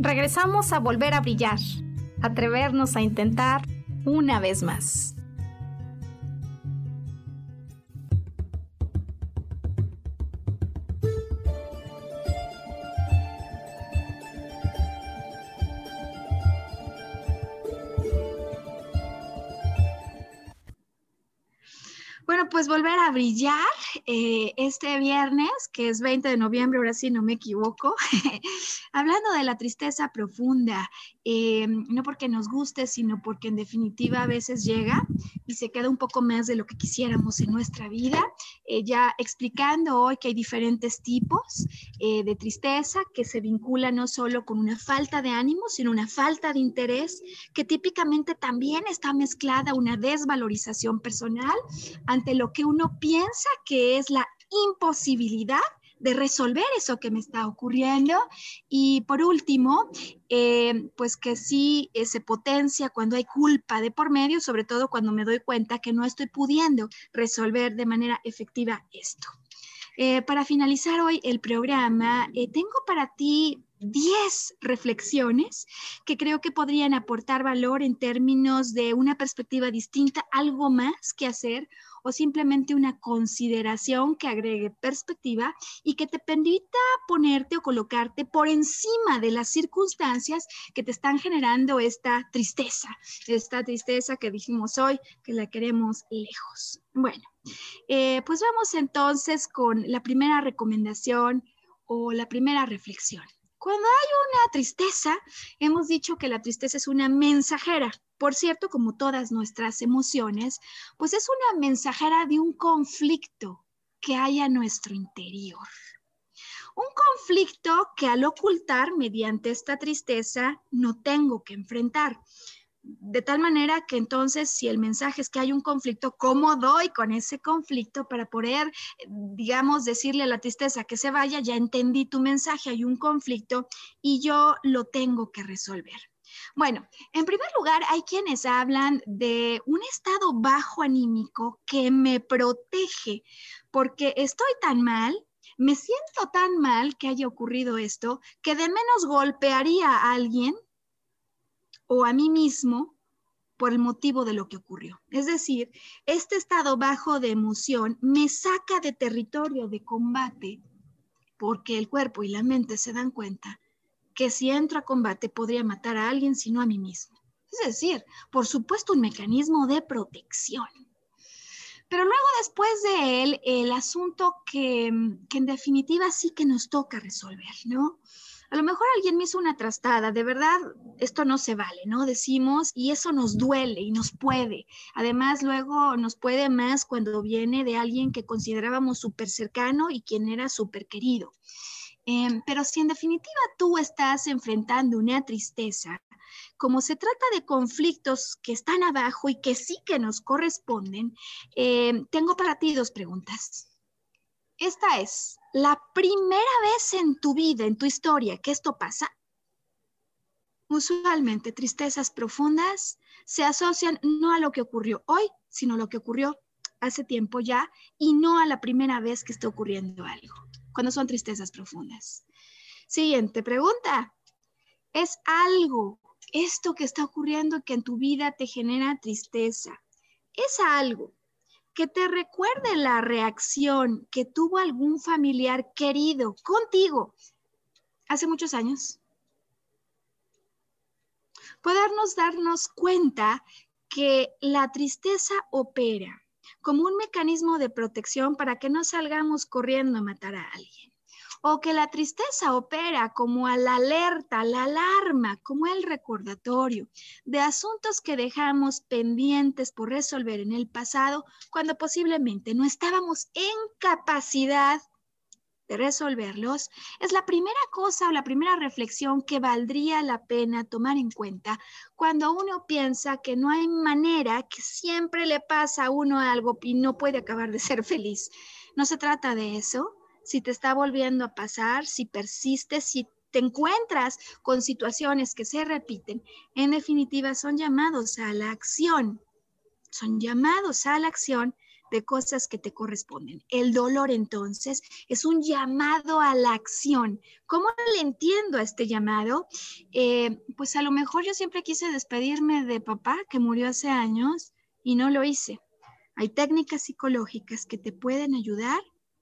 Regresamos a volver a brillar, atrevernos a intentar una vez más. Pues volver a brillar eh, este viernes, que es 20 de noviembre, ahora sí no me equivoco, hablando de la tristeza profunda, eh, no porque nos guste, sino porque en definitiva a veces llega y se queda un poco más de lo que quisiéramos en nuestra vida, eh, ya explicando hoy que hay diferentes tipos de tristeza que se vinculan no solo con una falta de ánimo, sino una falta de interés, que típicamente también está mezclada una desvalorización personal ante lo que uno piensa que es la imposibilidad de resolver eso que me está ocurriendo. Y por último, eh, pues que sí eh, se potencia cuando hay culpa de por medio, sobre todo cuando me doy cuenta que no estoy pudiendo resolver de manera efectiva esto. Eh, para finalizar hoy el programa, tengo para ti 10 reflexiones que creo que podrían aportar valor en términos de una perspectiva distinta, algo más que hacer o simplemente una consideración que agregue perspectiva y que te permita ponerte o colocarte por encima de las circunstancias que te están generando esta tristeza, esta tristeza que dijimos hoy que la queremos lejos. Bueno, eh, pues vamos entonces con la primera recomendación o la primera reflexión. Cuando hay una tristeza, hemos dicho que la tristeza es una mensajera. Por cierto, como todas nuestras emociones, pues es una mensajera de un conflicto que hay a nuestro interior. Un conflicto que al ocultar mediante esta tristeza no tengo que enfrentar de tal manera que entonces si el mensaje es que hay un conflicto, ¿cómo doy con ese conflicto para poder, digamos, decirle a la tristeza que se vaya? Ya entendí tu mensaje, hay un conflicto y yo lo tengo que resolver. Bueno, en primer lugar, hay quienes hablan de un estado bajo anímico que me protege, porque estoy tan mal, me siento tan mal que haya ocurrido esto, que de menos golpearía a alguien o a mí mismo por el motivo de lo que ocurrió. Es decir, este estado bajo de emoción me saca de territorio de combate porque el cuerpo y la mente se dan cuenta que si entro a combate podría matar a alguien, sino a mí mismo. Es decir, por supuesto, un mecanismo de protección. Pero luego después de él, el asunto que, que en definitiva sí que nos toca resolver, ¿no? A lo mejor alguien me hizo una trastada, de verdad, esto no se vale, ¿no? Decimos, y eso nos duele y nos puede. Además, luego nos puede más cuando viene de alguien que considerábamos súper cercano y quien era súper querido. Em, pero si en definitiva tú estás enfrentando una tristeza, como se trata de conflictos que están abajo y que sí que nos corresponden, em, tengo para ti dos preguntas. Esta es, ¿la primera vez en tu vida, en tu historia, que esto pasa? Usualmente tristezas profundas se asocian no a lo que ocurrió hoy, sino a lo que ocurrió hace tiempo ya y no a la primera vez que está ocurriendo algo, cuando son tristezas profundas. Siguiente pregunta. ¿Es algo esto que está ocurriendo que en tu vida te genera tristeza? ¿Es algo que te recuerde la reacción que tuvo algún familiar querido contigo hace muchos años. Podernos darnos cuenta que la tristeza opera como un mecanismo de protección para que no salgamos corriendo a matar a alguien. O que la tristeza opera como a la alerta, la alarma, como el recordatorio de asuntos que dejamos pendientes por resolver en el pasado cuando posiblemente no estábamos en capacidad de resolverlos, es la primera cosa o la primera reflexión que valdría la pena tomar en cuenta cuando uno piensa que no hay manera, que siempre le pasa a uno algo y no puede acabar de ser feliz. No se trata de eso, si te está volviendo a pasar, si persistes, si te encuentras con situaciones que se repiten, en definitiva son llamados a la acción, son llamados a la acción de cosas que te corresponden. El dolor entonces es un llamado a la acción. ¿Cómo le entiendo a este llamado? Eh, pues a lo mejor yo siempre quise despedirme de papá que murió hace años y no lo hice. Hay técnicas psicológicas que te pueden ayudar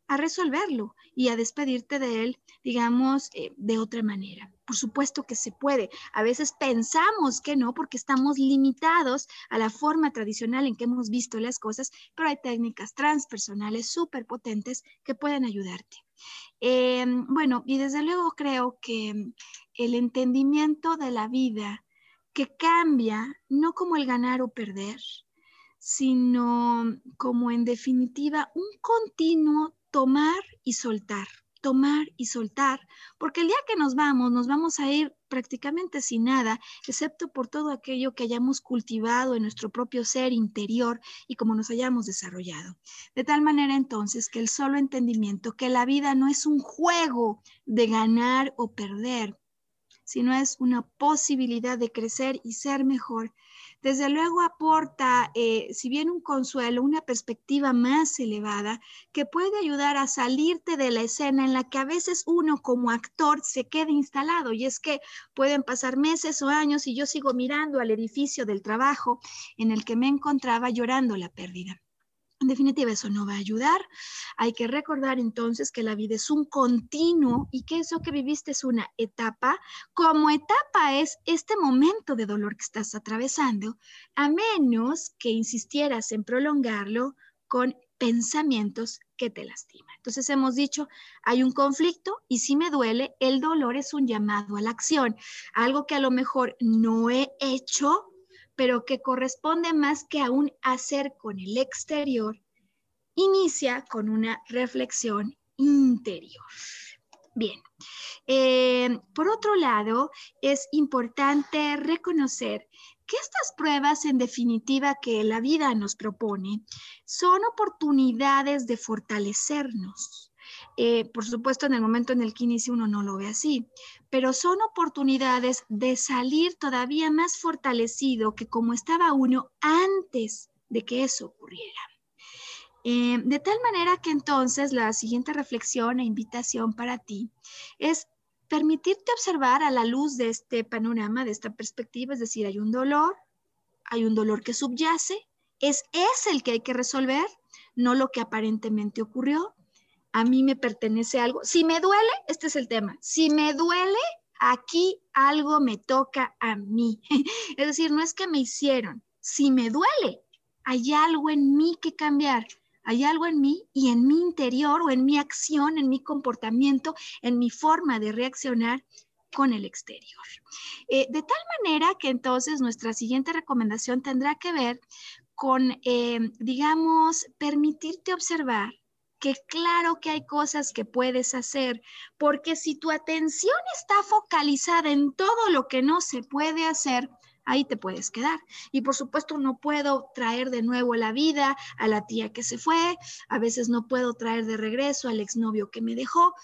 a resolverlo y a despedirte de él, digamos, eh, de otra manera. Por supuesto que se puede. A veces pensamos que no porque estamos limitados a la forma tradicional en que hemos visto las cosas, pero hay técnicas transpersonales súper potentes que pueden ayudarte. Em, bueno, y desde luego creo que el entendimiento de la vida que cambia no como el ganar o perder, sino como en definitiva un continuo tomar y soltar, tomar y soltar, porque el día que nos vamos, nos vamos a ir prácticamente sin nada, excepto por todo aquello que hayamos cultivado en nuestro propio ser interior y como nos hayamos desarrollado. De tal manera entonces que el solo entendimiento que la vida no es un juego de ganar o perder, sino es una posibilidad de crecer y ser mejor, desde luego aporta, eh, si bien un consuelo, una perspectiva más elevada que puede ayudar a salirte de la escena en la que a veces uno como actor se queda instalado y es que pueden pasar meses o años y yo sigo mirando al edificio del trabajo en el que me encontraba llorando la pérdida. En definitiva, eso no va a ayudar. Hay que recordar entonces que la vida es un continuo y que eso que viviste es una etapa. Como etapa es este momento de dolor que estás atravesando, a menos que insistieras en prolongarlo con pensamientos que te lastiman. Entonces hemos dicho, hay un conflicto y si me duele, el dolor es un llamado a la acción, algo que a lo mejor no he hecho pero que corresponde más que a un hacer con el exterior, inicia con una reflexión interior. Bien, eh, por otro lado, es importante reconocer que estas pruebas, en definitiva, que la vida nos propone, son oportunidades de fortalecernos, eh, por supuesto, en el momento en el que inicia uno no lo ve así, pero son oportunidades de salir todavía más fortalecido que como estaba uno antes de que eso ocurriera. Eh, de tal manera que entonces la siguiente reflexión e invitación para ti es permitirte observar a la luz de este panorama, de esta perspectiva, es decir, hay un dolor, hay un dolor que subyace, es, es el que hay que resolver, no lo que aparentemente ocurrió. A mí me pertenece algo. Si me duele, este es el tema. Si me duele, aquí algo me toca a mí. Es decir, no es que me hicieron. Si me duele, hay algo en mí que cambiar. Hay algo en mí y en mi interior o en mi acción, en mi comportamiento, en mi forma de reaccionar con el exterior. Eh, de tal manera que entonces nuestra siguiente recomendación tendrá que ver con, eh, digamos, permitirte observar que claro que hay cosas que puedes hacer, porque si tu atención está focalizada en todo lo que no se puede hacer, ahí te puedes quedar. Y por supuesto no puedo traer de nuevo la vida a la tía que se fue, a veces no puedo traer de regreso al exnovio que me dejó.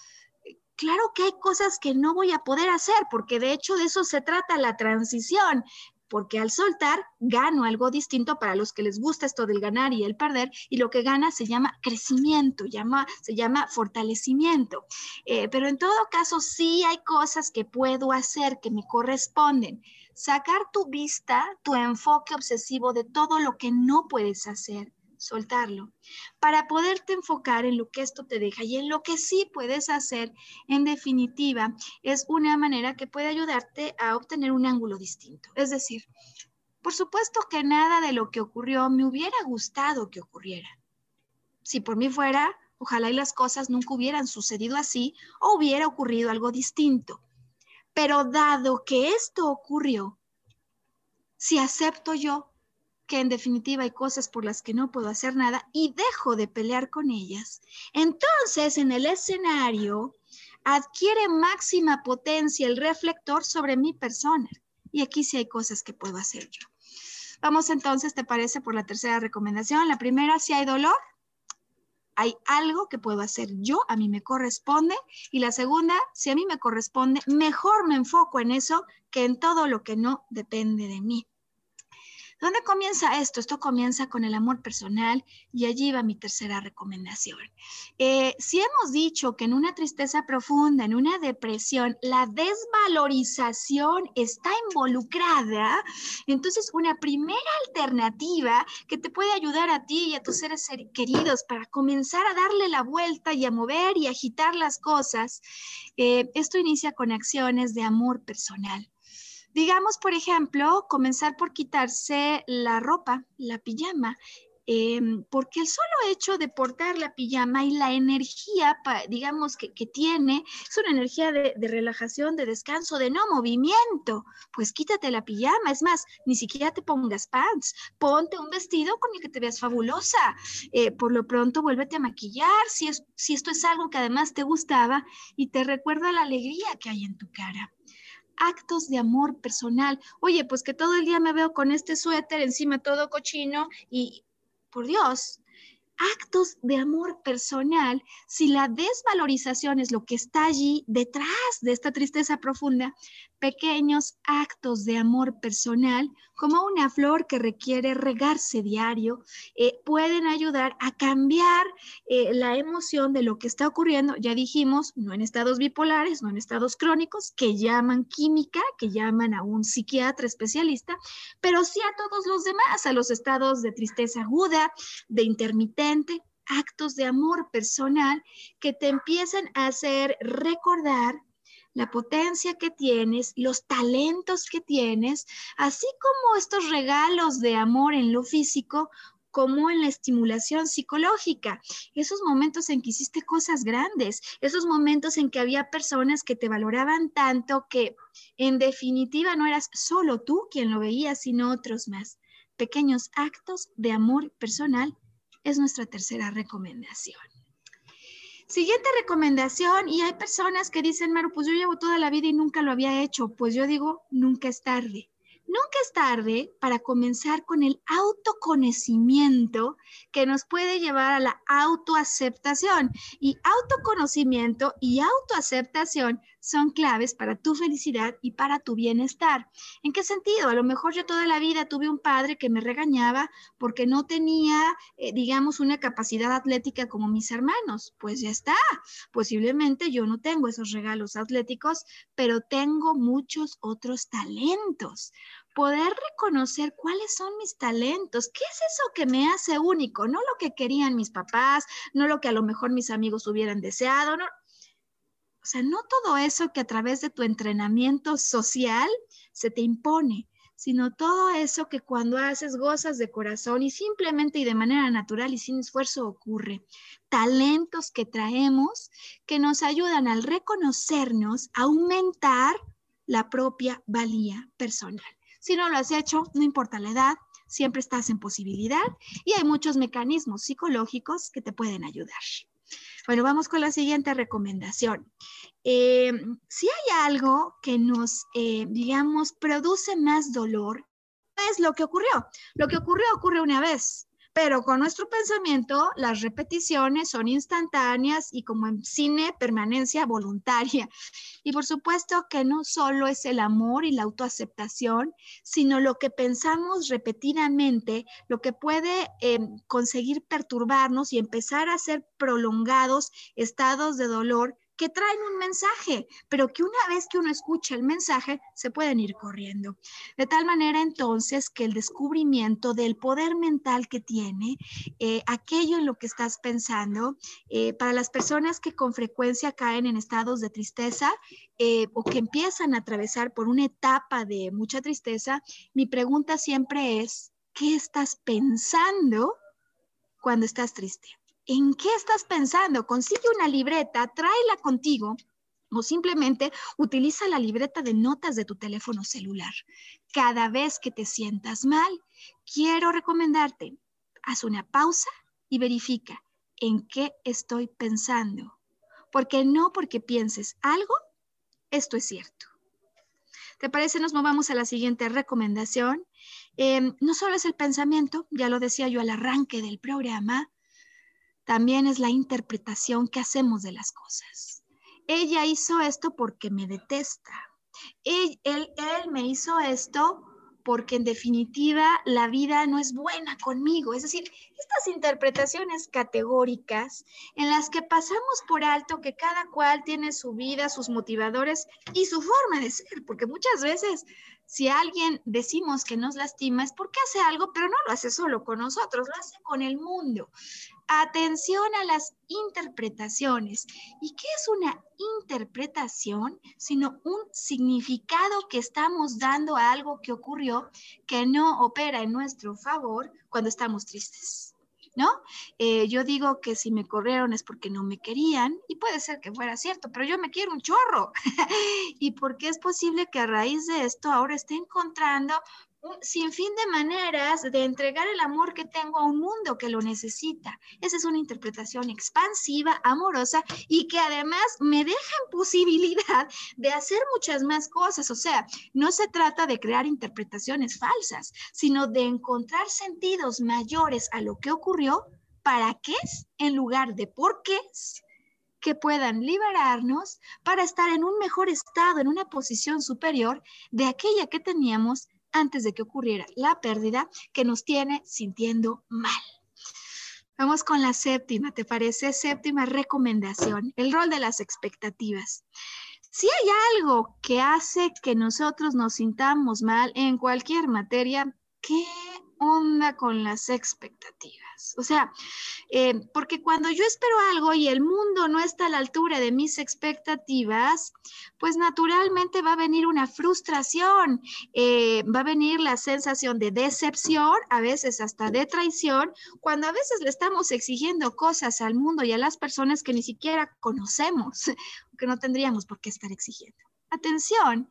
Claro que hay cosas que no voy a poder hacer, porque de hecho de eso se trata la transición porque al soltar gano algo distinto para los que les gusta esto del ganar y el perder, y lo que gana se llama crecimiento, llama, se llama fortalecimiento. Eh, pero en todo caso, sí hay cosas que puedo hacer que me corresponden sacar tu vista, tu enfoque obsesivo de todo lo que no puedes hacer, soltarlo, para poderte enfocar en lo que esto te deja y en lo que sí puedes hacer, en definitiva, es una manera que puede ayudarte a obtener un ángulo distinto. Es decir, por supuesto que nada de lo que ocurrió me hubiera gustado que ocurriera. Si por mí fuera, ojalá y las cosas nunca hubieran sucedido así o hubiera ocurrido algo distinto. Pero dado que esto ocurrió, si acepto yo que en definitiva hay cosas por las que no puedo hacer nada y dejo de pelear con ellas, entonces en el escenario adquiere máxima potencia el reflector sobre mi persona. Y aquí sí hay cosas que puedo hacer yo. Vamos entonces, ¿te parece por la tercera recomendación? La primera, si hay dolor, hay algo que puedo hacer yo, a mí me corresponde. Y la segunda, si a mí me corresponde, mejor me enfoco en eso que en todo lo que no depende de mí. ¿Dónde comienza esto? Esto comienza con el amor personal y allí va mi tercera recomendación. Eh, si hemos dicho que en una tristeza profunda, en una depresión, la desvalorización está involucrada, entonces una primera alternativa que te puede ayudar a ti y a tus seres queridos para comenzar a darle la vuelta y a mover y agitar las cosas, eh, esto inicia con acciones de amor personal. Digamos, por ejemplo, comenzar por quitarse la ropa, la pijama, em, porque el solo hecho de portar la pijama y la energía, digamos, que, tiene, es una energía de, relajación, de descanso, de no movimiento. Pues quítate la pijama, es más, ni siquiera te pongas pants, ponte un vestido con el que te veas fabulosa. Eh, por lo pronto, vuélvete a maquillar, si, es, si esto es algo que además te gustaba y te recuerda la alegría que hay en tu cara actos de amor personal. Oye, pues que todo el día me veo con este suéter encima todo cochino y, por Dios, actos de amor personal, si la desvalorización es lo que está allí detrás de esta tristeza profunda, pequeños actos de amor personal, como una flor que requiere regarse diario, eh, pueden ayudar a cambiar eh, la emoción de lo que está ocurriendo. Ya dijimos, no en estados bipolares, no en estados crónicos, que llaman química, que llaman a un psiquiatra especialista, pero sí a todos los demás, a los estados de tristeza aguda, de intermitente, actos de amor personal que te empiezan a hacer recordar la potencia que tienes, los talentos que tienes, así como estos regalos de amor en lo físico, como en la estimulación psicológica, esos momentos en que hiciste cosas grandes, esos momentos en que había personas que te valoraban tanto que en definitiva no eras solo tú quien lo veía, sino otros más. Pequeños actos de amor personal es nuestra tercera recomendación. Siguiente recomendación, y hay personas que dicen, Maru, pues yo llevo toda la vida y nunca lo había hecho. Pues yo digo, nunca es tarde. Nunca es tarde para comenzar con el autoconocimiento que nos puede llevar a la autoaceptación. Y autoconocimiento y autoaceptación son claves para tu felicidad y para tu bienestar. ¿En qué sentido? A lo mejor yo toda la vida tuve un padre que me regañaba porque no tenía, eh, digamos, una capacidad atlética como mis hermanos. Pues ya está. Posiblemente yo no tengo esos regalos atléticos, pero tengo muchos otros talentos poder reconocer cuáles son mis talentos, qué es eso que me hace único, no lo que querían mis papás, no lo que a lo mejor mis amigos hubieran deseado, no. O sea, no todo eso que a través de tu entrenamiento social se te impone, sino todo eso que cuando haces gozas de corazón y simplemente y de manera natural y sin esfuerzo ocurre. Talentos que traemos que nos ayudan al reconocernos, a aumentar la propia valía personal. Si no lo has hecho, no importa la edad, siempre estás en posibilidad y hay muchos mecanismos psicológicos que te pueden ayudar. Bueno, vamos con la siguiente recomendación. Eh, si hay algo que nos, eh, digamos, produce más dolor, es lo que ocurrió. Lo que ocurrió ocurre una vez. Pero con nuestro pensamiento, las repeticiones son instantáneas y como en cine, permanencia voluntaria. Y por supuesto que no solo es el amor y la autoaceptación, sino lo que pensamos repetidamente, lo que puede eh, conseguir perturbarnos y empezar a ser prolongados estados de dolor que traen un mensaje, pero que una vez que uno escucha el mensaje, se pueden ir corriendo. De tal manera entonces que el descubrimiento del poder mental que tiene, eh, aquello en lo que estás pensando, eh, para las personas que con frecuencia caen en estados de tristeza eh, o que empiezan a atravesar por una etapa de mucha tristeza, mi pregunta siempre es, ¿qué estás pensando cuando estás triste? ¿En qué estás pensando? Consigue una libreta, tráela contigo o simplemente utiliza la libreta de notas de tu teléfono celular. Cada vez que te sientas mal, quiero recomendarte, haz una pausa y verifica en qué estoy pensando. Porque no porque pienses algo, esto es cierto. ¿Te parece? Nos movamos a la siguiente recomendación. Em, no solo es el pensamiento, ya lo decía yo al arranque del programa, también es la interpretación que hacemos de las cosas. Ella hizo esto porque me detesta. Él, me hizo esto porque en definitiva la vida no es buena conmigo. Es decir, estas interpretaciones categóricas en las que pasamos por alto que cada cual tiene su vida, sus motivadores y su forma de ser, porque muchas veces si alguien decimos que nos lastima es porque hace algo, pero no lo hace solo con nosotros, lo hace con el mundo. Atención a las interpretaciones. ¿Y qué es una interpretación? Sino un significado que estamos dando a algo que ocurrió que no opera en nuestro favor cuando estamos tristes. ¿No? Eh, yo digo que si me corrieron es porque no me querían y puede ser que fuera cierto, pero yo me quiero un chorro. y porque es posible que a raíz de esto ahora esté encontrando un sinfín de maneras de entregar el amor que tengo a un mundo que lo necesita. Esa es una interpretación expansiva, amorosa y que además me deja en posibilidad de hacer muchas más cosas. O sea, no se trata de crear interpretaciones falsas, sino de encontrar sentidos mayores a lo que ocurrió para qué en lugar de por qué que puedan liberarnos para estar en un mejor estado, en una posición superior de aquella que teníamos antes de que ocurriera la pérdida que nos tiene sintiendo mal. Vamos con la séptima, ¿te parece? Séptima recomendación, el rol de las expectativas. Si hay algo que hace que nosotros nos sintamos mal en cualquier materia, ¿qué con las expectativas. O sea, eh, porque cuando yo espero algo y el mundo no está a la altura de mis expectativas, pues naturalmente va a venir una frustración, eh, va a venir la sensación de decepción, a veces hasta de traición, cuando a veces le estamos exigiendo cosas al mundo y a las personas que ni siquiera conocemos, que no tendríamos por qué estar exigiendo. Atención,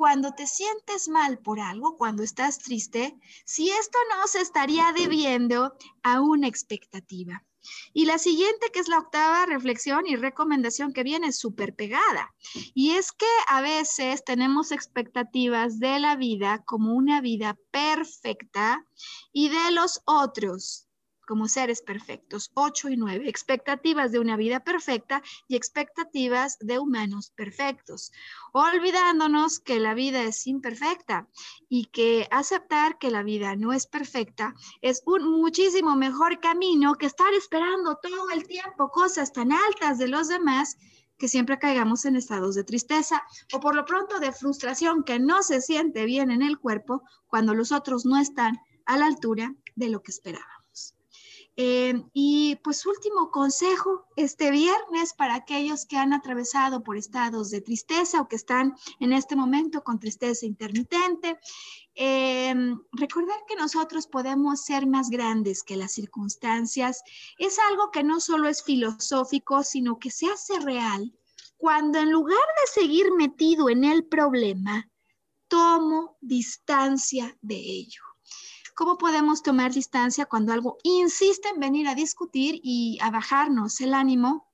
cuando te sientes mal por algo, cuando estás triste, si esto no se estaría debiendo a una expectativa. Y la siguiente, que es la octava reflexión y recomendación que viene súper pegada. Y es que a veces tenemos expectativas de la vida como una vida perfecta y de los otros como seres perfectos. 8 y 9, expectativas de una vida perfecta y expectativas de humanos perfectos. Olvidándonos que la vida es imperfecta y que aceptar que la vida no es perfecta es un muchísimo mejor camino que estar esperando todo el tiempo cosas tan altas de los demás que siempre caigamos en estados de tristeza o por lo pronto de frustración que no se siente bien en el cuerpo cuando los otros no están a la altura de lo que esperábamos. Eh, y pues último consejo este viernes para aquellos que han atravesado por estados de tristeza o que están en este momento con tristeza intermitente. Eh, recordar que nosotros podemos ser más grandes que las circunstancias es algo que no solo es filosófico, sino que se hace real cuando en lugar de seguir metido en el problema, tomo distancia de ello. ¿Cómo podemos tomar distancia cuando algo insiste en venir a discutir y a bajarnos el ánimo?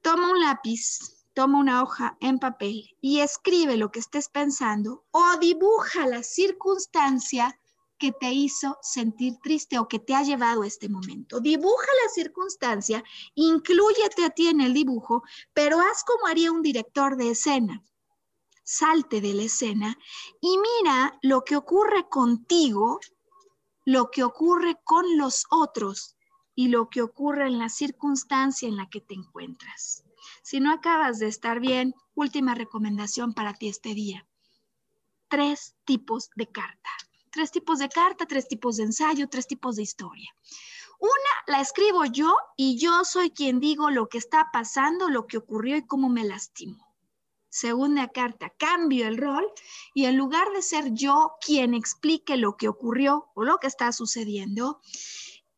Toma un lápiz, toma una hoja en papel y escribe lo que estés pensando o dibuja la circunstancia que te hizo sentir triste o que te ha llevado a este momento. Dibuja la circunstancia, inclúyete a ti en el dibujo, pero haz como haría un director de escena. Salte de la escena y mira lo que ocurre contigo lo que ocurre con los otros y lo que ocurre en la circunstancia en la que te encuentras. Si no acabas de estar bien, última recomendación para ti este día. Tres tipos de carta. Tres tipos de carta, tres tipos de ensayo, tres tipos de historia. Una la escribo yo y yo soy quien digo lo que está pasando, lo que ocurrió y cómo me lastimo segunda carta, cambio el rol y en lugar de ser yo quien explique lo que ocurrió o lo que está sucediendo,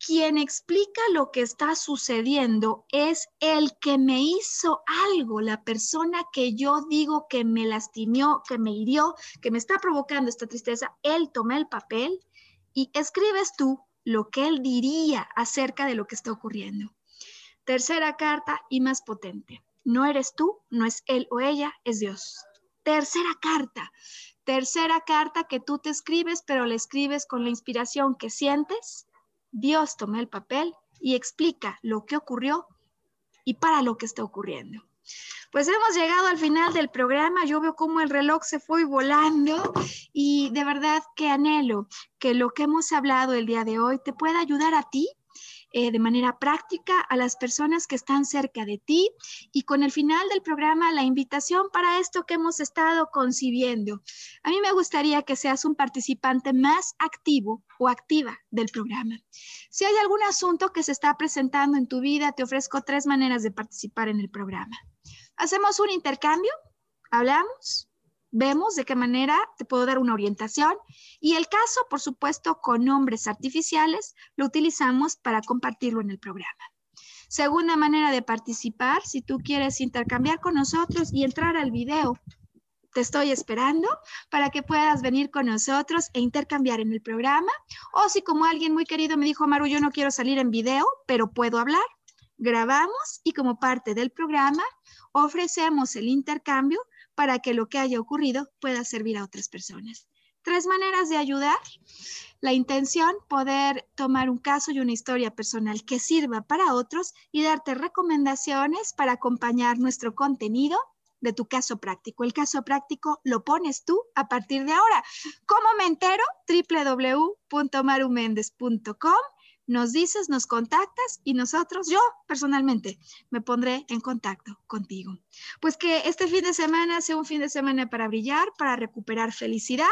quien explica lo que está sucediendo es el que me hizo algo, la persona que yo digo que me lastimó, que me hirió, que me está provocando esta tristeza. Él toma el papel y escribes tú lo que él diría acerca de lo que está ocurriendo. Tercera carta y más potente. No eres tú, no es él o ella, es Dios. Tercera carta. Tercera carta que tú te escribes, pero le escribes con la inspiración que sientes. Dios toma el papel y explica lo que ocurrió y para lo que está ocurriendo. Pues hemos llegado al final del programa. Yo veo cómo el reloj se fue volando y de verdad que anhelo que lo que hemos hablado el día de hoy te pueda ayudar a ti eh, de manera práctica a las personas que están cerca de ti y con el final del programa la invitación para esto que hemos estado concibiendo. A mí me gustaría que seas un participante más activo o activa del programa. Si hay algún asunto que se está presentando en tu vida, te ofrezco tres maneras de participar en el programa. Hacemos un intercambio, hablamos, vemos de qué manera te puedo dar una orientación y el caso, por supuesto, con nombres artificiales, lo utilizamos para compartirlo en el programa. Segunda manera de participar, si tú quieres intercambiar con nosotros y entrar al video, te estoy esperando para que puedas venir con nosotros e intercambiar en el programa. O si como alguien muy querido me dijo, Maru, yo no quiero salir en video, pero puedo hablar, grabamos y como parte del programa ofrecemos el intercambio para que lo que haya ocurrido pueda servir a otras personas. Tres maneras de ayudar. La intención, poder tomar un caso y una historia personal que sirva para otros y darte recomendaciones para acompañar nuestro contenido de tu caso práctico. El caso práctico lo pones tú a partir de ahora. ¿Cómo me entero? www.marumendez.com nos dices, nos contactas y nosotros, yo personalmente, me pondré en contacto contigo. Pues que este fin de semana sea un fin de semana para brillar, para recuperar felicidad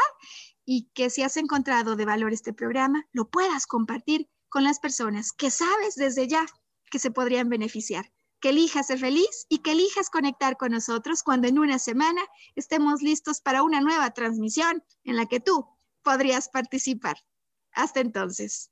y que si has encontrado de valor este programa, lo puedas compartir con las personas que sabes desde ya que se podrían beneficiar. Que elijas ser feliz y que elijas conectar con nosotros cuando en una semana estemos listos para una nueva transmisión en la que tú podrías participar. Hasta entonces.